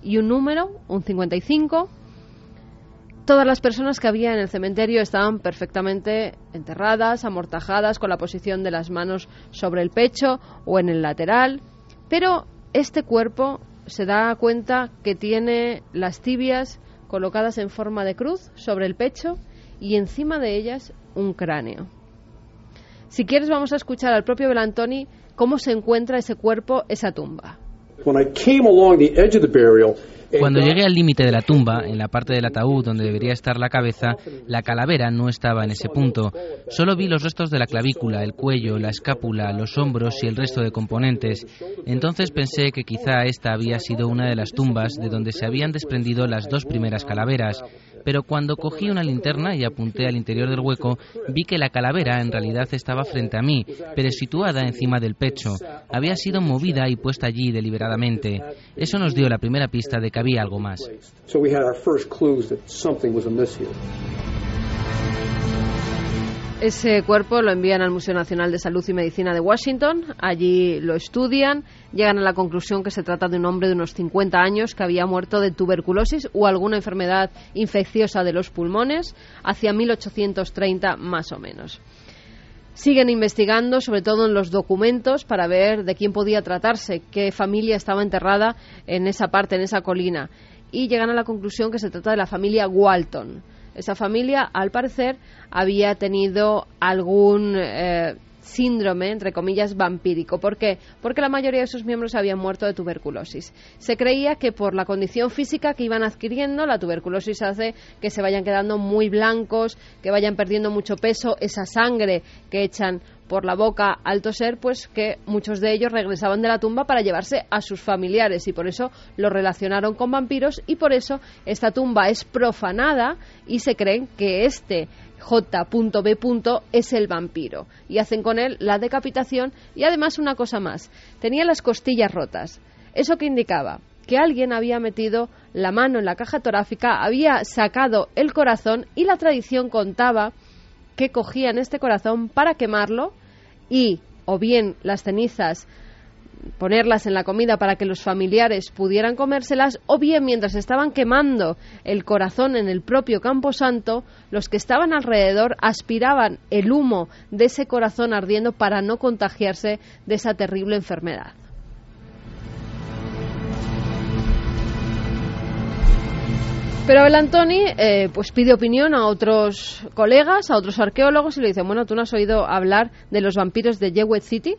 y un número, un 55. Todas las personas que había en el cementerio estaban perfectamente enterradas, amortajadas, con la posición de las manos sobre el pecho o en el lateral. Pero este cuerpo se da cuenta que tiene las tibias colocadas en forma de cruz sobre el pecho y encima de ellas un cráneo. Si quieres vamos a escuchar al propio Belantoni cómo se encuentra ese cuerpo, esa tumba. Cuando llegué al límite de la tumba, en la parte del ataúd donde debería estar la cabeza, la calavera no estaba en ese punto. Solo vi los restos de la clavícula, el cuello, la escápula, los hombros y el resto de componentes. Entonces pensé que quizá esta había sido una de las tumbas de donde se habían desprendido las dos primeras calaveras pero cuando cogí una linterna y apunté al interior del hueco, vi que la calavera en realidad estaba frente a mí, pero situada encima del pecho. Había sido movida y puesta allí deliberadamente. Eso nos dio la primera pista de que había algo más. Ese cuerpo lo envían al Museo Nacional de Salud y Medicina de Washington. Allí lo estudian, llegan a la conclusión que se trata de un hombre de unos 50 años que había muerto de tuberculosis o alguna enfermedad infecciosa de los pulmones hacia 1830 más o menos. Siguen investigando, sobre todo en los documentos, para ver de quién podía tratarse, qué familia estaba enterrada en esa parte, en esa colina. Y llegan a la conclusión que se trata de la familia Walton esa familia, al parecer, había tenido algún eh, síndrome, entre comillas, vampírico. ¿Por qué? Porque la mayoría de sus miembros habían muerto de tuberculosis. Se creía que por la condición física que iban adquiriendo, la tuberculosis hace que se vayan quedando muy blancos, que vayan perdiendo mucho peso, esa sangre que echan por la boca al toser, pues que muchos de ellos regresaban de la tumba para llevarse a sus familiares y por eso lo relacionaron con vampiros y por eso esta tumba es profanada y se creen que este J.B. es el vampiro y hacen con él la decapitación y además una cosa más, tenía las costillas rotas. ¿Eso que indicaba? que alguien había metido la mano en la caja torácica, había sacado el corazón y la tradición contaba que cogían este corazón para quemarlo y o bien las cenizas ponerlas en la comida para que los familiares pudieran comérselas, o bien mientras estaban quemando el corazón en el propio Camposanto, los que estaban alrededor aspiraban el humo de ese corazón ardiendo para no contagiarse de esa terrible enfermedad. Pero Belantoni eh, pues pide opinión a otros colegas, a otros arqueólogos y le dicen, bueno, ¿tú no has oído hablar de los vampiros de Jewett City?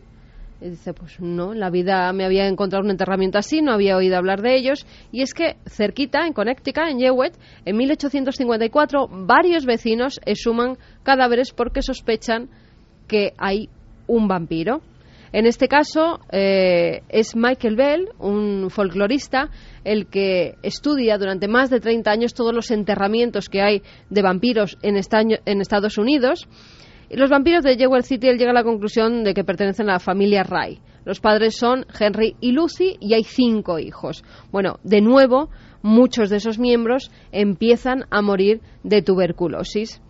Y dice, pues no, la vida me había encontrado un enterramiento así, no había oído hablar de ellos. Y es que cerquita, en Connecticut, en Jewett, en 1854, varios vecinos exhuman cadáveres porque sospechan que hay un vampiro. En este caso eh, es Michael Bell, un folclorista, el que estudia durante más de 30 años todos los enterramientos que hay de vampiros en, en Estados Unidos los vampiros de Jewel City él llega a la conclusión de que pertenecen a la familia Ray. Los padres son Henry y Lucy y hay cinco hijos. Bueno, de nuevo, muchos de esos miembros empiezan a morir de tuberculosis.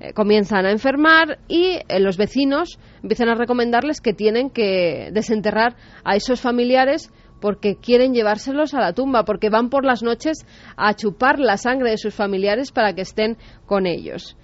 Eh, comienzan a enfermar y eh, los vecinos empiezan a recomendarles que tienen que desenterrar a esos familiares porque quieren llevárselos a la tumba, porque van por las noches a chupar la sangre de sus familiares para que estén con ellos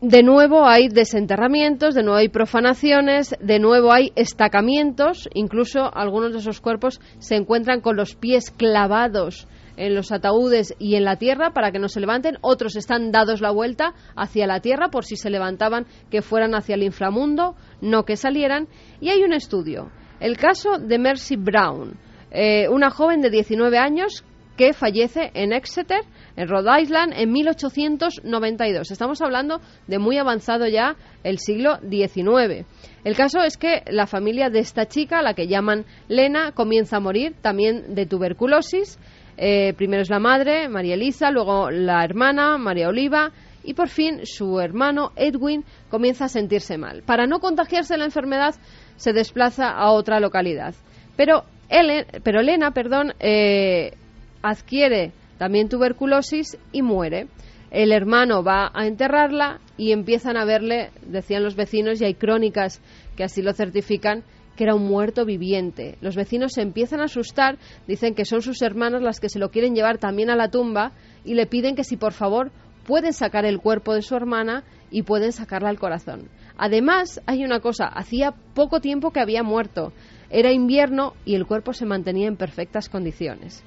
de nuevo hay desenterramientos, de nuevo hay profanaciones, de nuevo hay estacamientos, incluso algunos de esos cuerpos se encuentran con los pies clavados en los ataúdes y en la tierra para que no se levanten, otros están dados la vuelta hacia la tierra por si se levantaban que fueran hacia el inframundo, no que salieran, y hay un estudio, el caso de Mercy Brown, eh, una joven de 19 años que fallece en Exeter en Rhode Island en 1892. Estamos hablando de muy avanzado ya el siglo XIX. El caso es que la familia de esta chica, la que llaman Lena, comienza a morir también de tuberculosis. Eh, primero es la madre, María Elisa, luego la hermana, María Oliva, y por fin su hermano Edwin comienza a sentirse mal. Para no contagiarse la enfermedad, se desplaza a otra localidad. Pero, pero Elena perdón, eh, adquiere también tuberculosis y muere. El hermano va a enterrarla y empiezan a verle, decían los vecinos, y hay crónicas que así lo certifican, que era un muerto viviente. Los vecinos se empiezan a asustar, dicen que son sus hermanas las que se lo quieren llevar también a la tumba y le piden que si por favor pueden sacar el cuerpo de su hermana y pueden sacarla al corazón. Además, hay una cosa, hacía poco tiempo que había muerto. Era invierno y el cuerpo se mantenía en perfectas condiciones.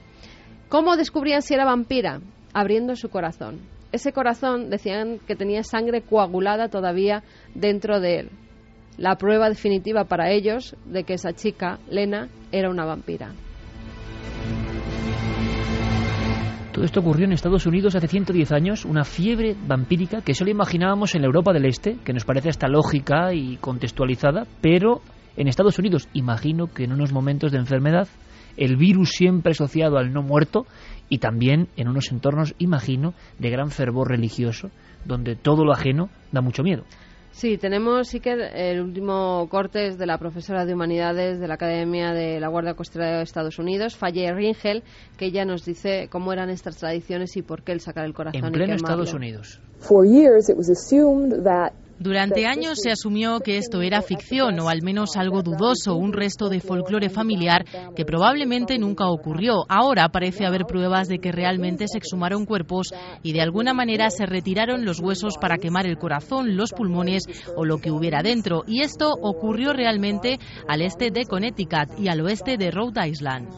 ¿Cómo descubrían si era vampira? Abriendo su corazón. Ese corazón decían que tenía sangre coagulada todavía dentro de él. La prueba definitiva para ellos de que esa chica, Lena, era una vampira. Todo esto ocurrió en Estados Unidos hace 110 años, una fiebre vampírica que solo imaginábamos en la Europa del Este, que nos parece hasta lógica y contextualizada, pero en Estados Unidos imagino que en unos momentos de enfermedad el virus siempre asociado al no muerto y también en unos entornos, imagino, de gran fervor religioso, donde todo lo ajeno da mucho miedo. Sí, tenemos sí que el último corte es de la profesora de Humanidades de la Academia de la Guardia Costera de Estados Unidos, Faye Ringel, que ella nos dice cómo eran estas tradiciones y por qué el sacar el corazón. En pleno Estados Unidos. Durante años se asumió que esto era ficción o al menos algo dudoso, un resto de folclore familiar que probablemente nunca ocurrió. Ahora parece haber pruebas de que realmente se exhumaron cuerpos y de alguna manera se retiraron los huesos para quemar el corazón, los pulmones o lo que hubiera dentro. Y esto ocurrió realmente al este de Connecticut y al oeste de Rhode Island.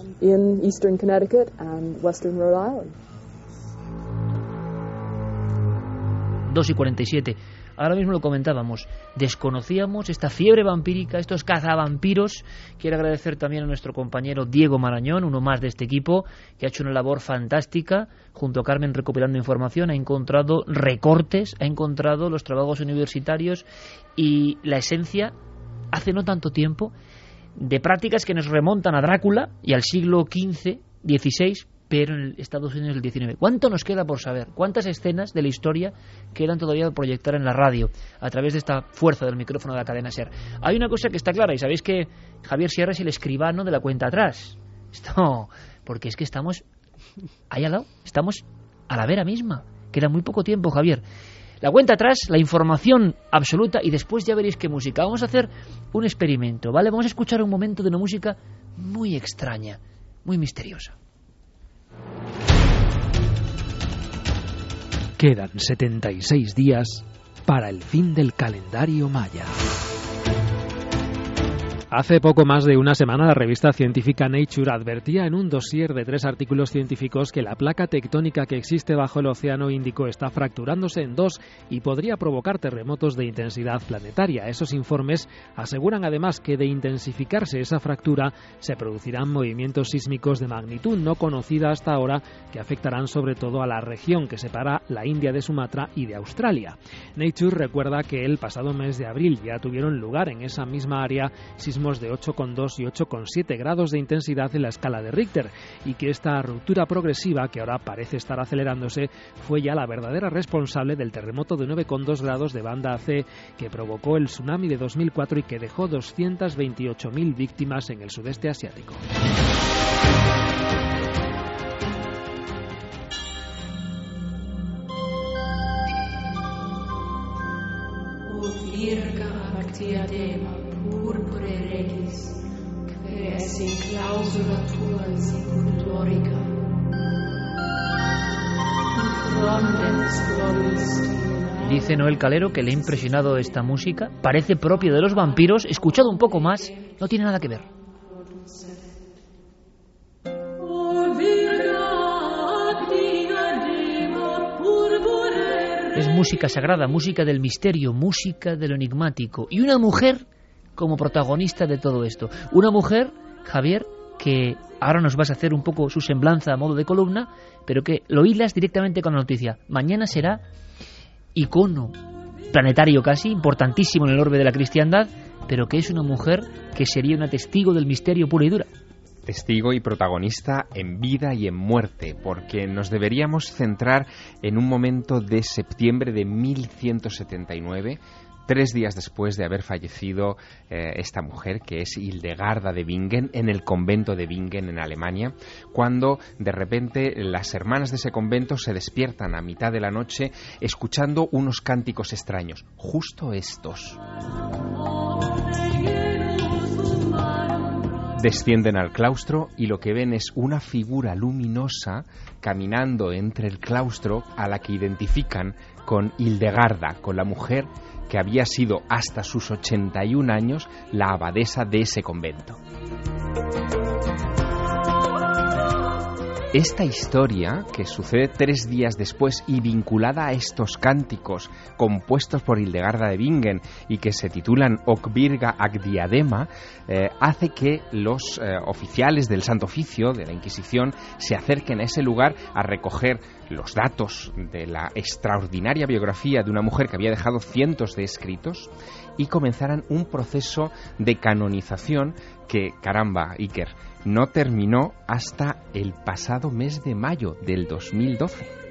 2 y 47 ahora mismo lo comentábamos, desconocíamos esta fiebre vampírica, estos cazavampiros. Quiero agradecer también a nuestro compañero Diego Marañón, uno más de este equipo, que ha hecho una labor fantástica junto a Carmen recopilando información, ha encontrado recortes, ha encontrado los trabajos universitarios y la esencia, hace no tanto tiempo, de prácticas que nos remontan a Drácula y al siglo XV, XVI, pero en Estados Unidos el 19. ¿Cuánto nos queda por saber? ¿Cuántas escenas de la historia quedan todavía por proyectar en la radio a través de esta fuerza del micrófono de la cadena SER? Hay una cosa que está clara y sabéis que Javier Sierra es el escribano de la cuenta atrás. Esto, porque es que estamos ahí al lado, estamos a la vera misma. Queda muy poco tiempo, Javier. La cuenta atrás, la información absoluta y después ya veréis qué música. Vamos a hacer un experimento, ¿vale? Vamos a escuchar un momento de una música muy extraña, muy misteriosa. Quedan 76 días para el fin del calendario maya. Hace poco más de una semana la revista científica Nature advertía en un dossier de tres artículos científicos que la placa tectónica que existe bajo el océano Índico está fracturándose en dos y podría provocar terremotos de intensidad planetaria. Esos informes aseguran además que de intensificarse esa fractura se producirán movimientos sísmicos de magnitud no conocida hasta ahora que afectarán sobre todo a la región que separa la India de Sumatra y de Australia. Nature recuerda que el pasado mes de abril ya tuvieron lugar en esa misma área de 8,2 y 8,7 grados de intensidad en la escala de Richter y que esta ruptura progresiva, que ahora parece estar acelerándose, fue ya la verdadera responsable del terremoto de 9,2 grados de banda AC que provocó el tsunami de 2004 y que dejó 228.000 víctimas en el sudeste asiático. Dice Noel Calero que le ha impresionado esta música, parece propio de los vampiros, escuchado un poco más, no tiene nada que ver. Música sagrada, música del misterio, música de lo enigmático. Y una mujer como protagonista de todo esto. Una mujer, Javier, que ahora nos vas a hacer un poco su semblanza a modo de columna, pero que lo hilas directamente con la noticia. Mañana será icono planetario casi, importantísimo en el orbe de la cristiandad, pero que es una mujer que sería una testigo del misterio pura y dura. Testigo y protagonista en vida y en muerte, porque nos deberíamos centrar en un momento de septiembre de 1179 tres días después de haber fallecido eh, esta mujer, que es Hildegarda de Bingen, en el convento de Bingen, en Alemania, cuando de repente las hermanas de ese convento se despiertan a mitad de la noche escuchando unos cánticos extraños, justo estos. Descienden al claustro y lo que ven es una figura luminosa caminando entre el claustro a la que identifican con Hildegarda, con la mujer que había sido hasta sus 81 años la abadesa de ese convento. Esta historia, que sucede tres días después y vinculada a estos cánticos compuestos por Hildegarda de Bingen y que se titulan Okvirga ag Diadema, eh, hace que los eh, oficiales del Santo Oficio, de la Inquisición, se acerquen a ese lugar a recoger los datos de la extraordinaria biografía de una mujer que había dejado cientos de escritos y comenzaran un proceso de canonización que, caramba, Iker, no terminó hasta el pasado mes de mayo del 2012.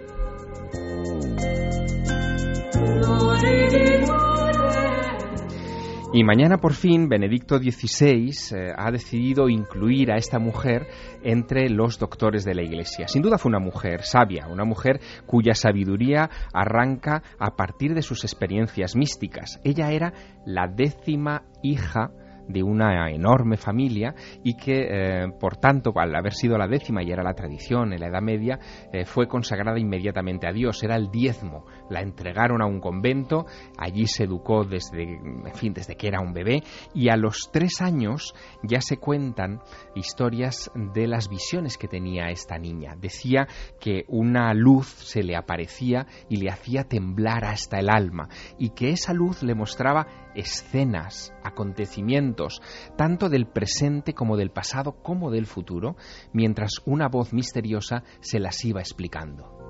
Y mañana por fin Benedicto XVI eh, ha decidido incluir a esta mujer entre los doctores de la Iglesia. Sin duda fue una mujer sabia, una mujer cuya sabiduría arranca a partir de sus experiencias místicas. Ella era la décima hija de una enorme familia y que, eh, por tanto, al haber sido la décima y era la tradición en la Edad Media, eh, fue consagrada inmediatamente a Dios. Era el diezmo. La entregaron a un convento, allí se educó desde, en fin, desde que era un bebé y a los tres años ya se cuentan historias de las visiones que tenía esta niña. Decía que una luz se le aparecía y le hacía temblar hasta el alma y que esa luz le mostraba escenas, acontecimientos, tanto del presente como del pasado como del futuro, mientras una voz misteriosa se las iba explicando.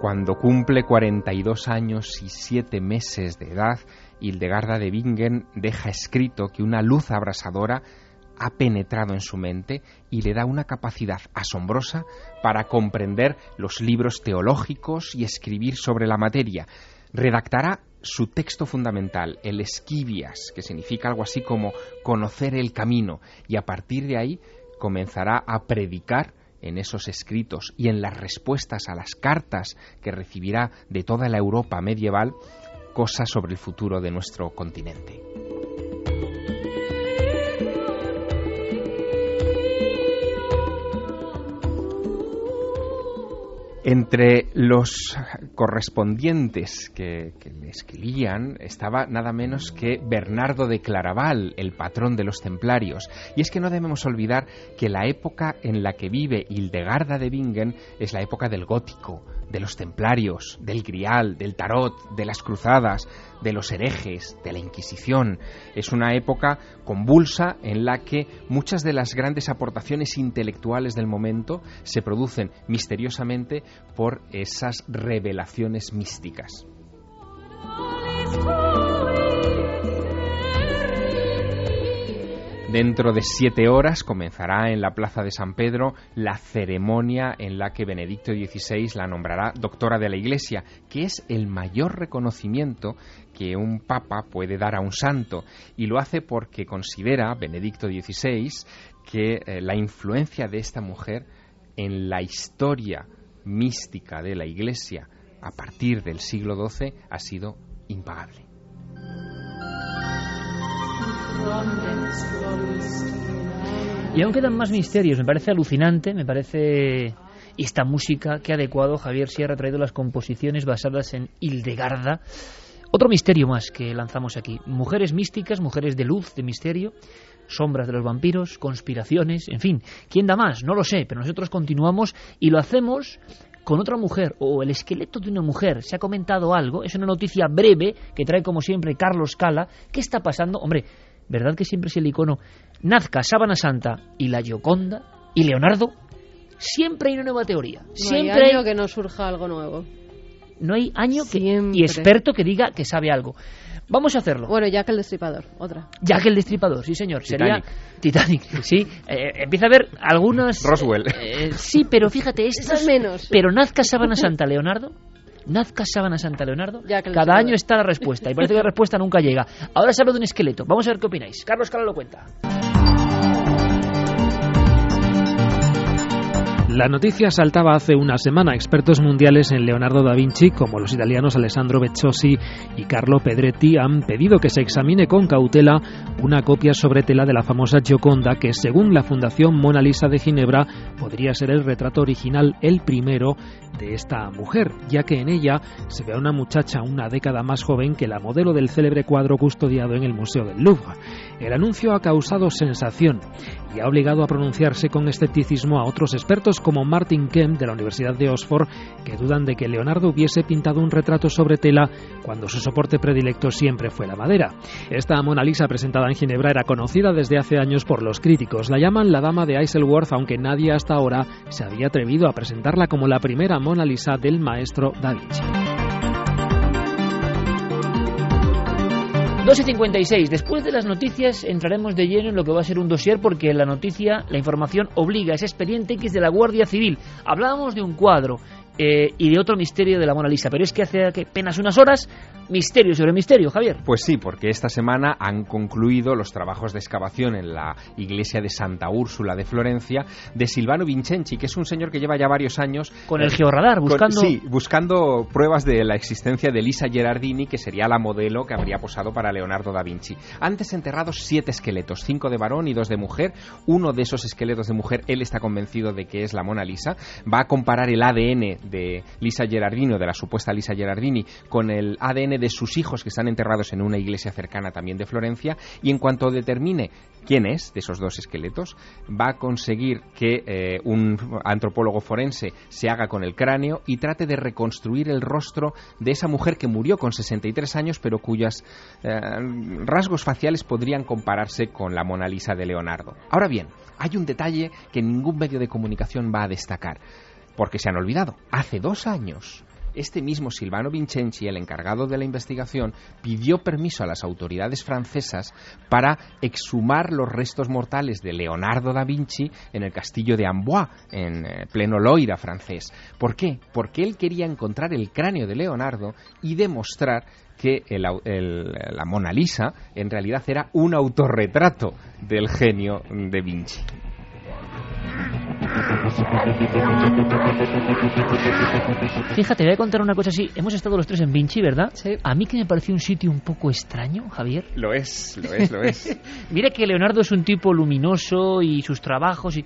Cuando cumple 42 años y 7 meses de edad, Hildegarda de Bingen deja escrito que una luz abrasadora ha penetrado en su mente y le da una capacidad asombrosa para comprender los libros teológicos y escribir sobre la materia. Redactará su texto fundamental, el Esquivias, que significa algo así como conocer el camino, y a partir de ahí comenzará a predicar en esos escritos y en las respuestas a las cartas que recibirá de toda la Europa medieval cosas sobre el futuro de nuestro continente. Entre los correspondientes que, que, le escribían estaba nada menos que Bernardo de Claraval, el patrón de los templarios. Y es que no debemos olvidar que la época en la que vive Hildegarda de Bingen es la época del gótico, de los templarios, del grial, del tarot, de las cruzadas, de los herejes, de la Inquisición. Es una época convulsa en la que muchas de las grandes aportaciones intelectuales del momento se producen misteriosamente por esas revelaciones místicas. Dentro de siete horas comenzará en la Plaza de San Pedro la ceremonia en la que Benedicto XVI la nombrará doctora de la Iglesia, que es el mayor reconocimiento que un papa puede dar a un santo, y lo hace porque considera Benedicto XVI que eh, la influencia de esta mujer en la historia mística de la Iglesia a partir del siglo XII ha sido impagable. Y aún quedan más misterios, me parece alucinante, me parece esta música que adecuado Javier Sierra ha traído las composiciones basadas en Hildegarda. Otro misterio más que lanzamos aquí. Mujeres místicas, mujeres de luz, de misterio, sombras de los vampiros, conspiraciones, en fin. ¿Quién da más? No lo sé, pero nosotros continuamos y lo hacemos con otra mujer o el esqueleto de una mujer. Se ha comentado algo, es una noticia breve que trae como siempre Carlos Cala. ¿Qué está pasando? Hombre, ¿verdad que siempre es el icono Nazca, Sábana Santa y la Gioconda y Leonardo? Siempre hay una nueva teoría. No siempre hay año que no surja algo nuevo. No hay año que, y experto que diga que sabe algo. Vamos a hacerlo. Bueno, Jack el Destripador, otra. Jack el Destripador, sí señor. Titanic. Sería Titanic, (laughs) sí. Eh, empieza a haber algunas... Roswell. eh, sí, pero fíjate, estas... menos. Pero Nazca Sábana Santa Leonardo... Nazca Sábana Santa Leonardo. Cada año está la respuesta y parece que la respuesta nunca llega. Ahora se habla de un esqueleto. Vamos a ver qué opináis. Carlos Cala lo cuenta. La noticia saltaba hace una semana. Expertos mundiales en Leonardo da Vinci, como los italianos Alessandro Beciosi y Carlo Pedretti, han pedido que se examine con cautela una copia sobre tela de la famosa Gioconda, que según la Fundación Mona Lisa de Ginebra podría ser el retrato original, el primero de esta mujer, ya que en ella se ve a una muchacha una década más joven que la modelo del célebre cuadro custodiado en el Museo del Louvre. El anuncio ha causado sensación y ha obligado a pronunciarse con escepticismo a otros expertos como Martin Kemp de la Universidad de Oxford, que dudan de que Leonardo hubiese pintado un retrato sobre tela cuando su soporte predilecto siempre fue la madera. Esta Mona Lisa presentada en Ginebra era conocida desde hace años por los críticos. La llaman la Dama de Isleworth, aunque nadie hasta ahora se había atrevido a presentarla como la primera Mona Lisa del maestro Da Vinci. 2 y 56. Después de las noticias entraremos de lleno en lo que va a ser un dossier porque la noticia, la información obliga. Es expediente X de la Guardia Civil. Hablábamos de un cuadro eh, y de otro misterio de la Mona Lisa, pero es que hace apenas unas horas, misterio sobre misterio, Javier. Pues sí, porque esta semana han concluido los trabajos de excavación en la iglesia de Santa Úrsula de Florencia de Silvano Vincenzi, que es un señor que lleva ya varios años Con el eh, georradar, con- buscando... sí, buscando pruebas de la existencia de Lisa Gerardini, que sería la modelo que habría posado para Leonardo da Vinci. Antes enterrados siete esqueletos, cinco de varón y dos de mujer. Uno de esos esqueletos de mujer, él está convencido de que es la Mona Lisa. Va a comparar el ADN de Lisa Gerardini, o de la supuesta Lisa Gerardini, con el ADN de sus hijos que están enterrados en una iglesia cercana también de Florencia. Y en cuanto determine quién es de esos dos esqueletos, va a conseguir que eh, un antropólogo forense se haga con el cráneo y trate de reconstruir el rostro de esa mujer que murió con 63 años, pero cuyas eh, rasgos faciales podrían compararse con la Mona Lisa de Leonardo. Ahora bien, hay un detalle que ningún medio de comunicación va a destacar, porque se han olvidado. Hace dos años, este mismo Silvano Vincenzi, el encargado de la investigación, pidió permiso a las autoridades francesas para exhumar los restos mortales de Leonardo da Vinci en el castillo de Amboise, en eh, pleno Loira francés. ¿Por qué? Porque él quería encontrar el cráneo de Leonardo y demostrar que el la Mona Lisa en realidad era un autorretrato del genio de Vinci. Fíjate, voy a contar una cosa así. Hemos estado los tres en Vinci, ¿verdad? Sí. A mí que me pareció un sitio un poco extraño, Javier. Lo es, lo es, lo es. (laughs) Mira que Leonardo es un tipo luminoso y sus trabajos y...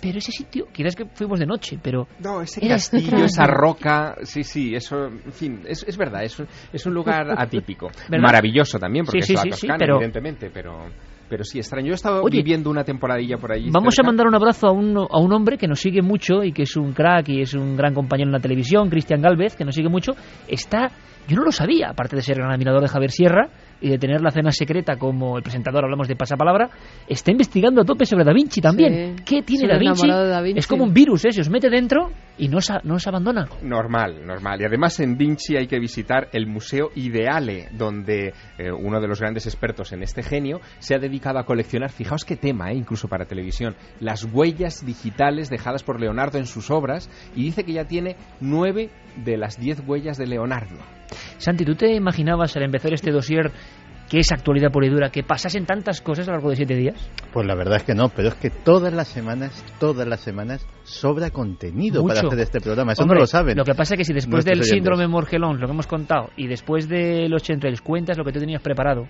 Pero ese sitio, quizás que fuimos de noche, pero... No, ese castillo, esa roca, sí, sí, eso, en fin, es, es verdad, es un, es un lugar (laughs) atípico. ¿Verdad? Maravilloso también, porque Sí, sí, es la sí, sí, Toscana, pero- evidentemente, pero, pero sí, extraño. Yo he estado Oye, viviendo una temporadilla por allí. Vamos a mandar un abrazo a un, a un hombre que nos sigue mucho y que es un crack y es un gran compañero en la televisión, Cristian Galvez, que nos sigue mucho. Está, yo no lo sabía, aparte de ser gran admirador de Javier Sierra y de tener la cena secreta como el presentador, hablamos de pasapalabra, está investigando a tope sobre Da Vinci también. Sí, ¿Qué tiene Vinci? Da Vinci. Es como un virus, ¿eh? se os mete dentro y no no os abandona. Normal, normal. Y además en Vinci hay que visitar el Museo Ideale, donde eh, uno de los grandes expertos en este genio se ha dedicado a coleccionar, fijaos qué tema, eh, incluso para televisión, las huellas digitales dejadas por Leonardo en sus obras y dice que ya tiene nueve de las diez huellas de Leonardo. Santi, ¿tú te imaginabas al empezar este dossier que es actualidad pura y dura, que pasasen tantas cosas a lo largo de siete días? Pues la verdad es que no, pero es que todas las semanas, todas las semanas sobra contenido para Mucho. hacer este programa. Eso Hombre, no lo saben. Lo que pasa es que si después del oyentes. síndrome Morgelón, lo que hemos contado, y después de los chemtrails cuentas lo que tú tenías preparado,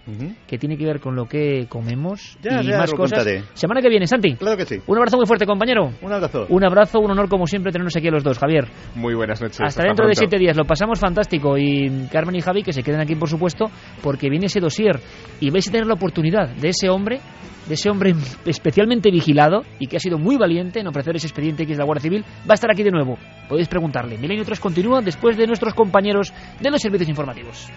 que tiene que ver con lo que comemos Ya, y ya más cosas. contaré. Semana que viene, Santi. Claro que sí. Un abrazo muy fuerte, compañero. Un abrazo. Un abrazo, un honor como siempre tenernos aquí a los dos, Javier. Muy buenas noches. Hasta dentro de pronto. siete días, lo pasamos fantástico y Carmen y Javi que se queden aquí por supuesto porque viene ese dossier y vais a tener la oportunidad de ese hombre, de ese hombre especialmente vigilado y que ha sido muy valiente en ofrecer ese expediente X de la Guardia Civil, va a estar aquí de nuevo. Podéis preguntarle. Milenio 3 continúa después de nuestros compañeros de los servicios informativos.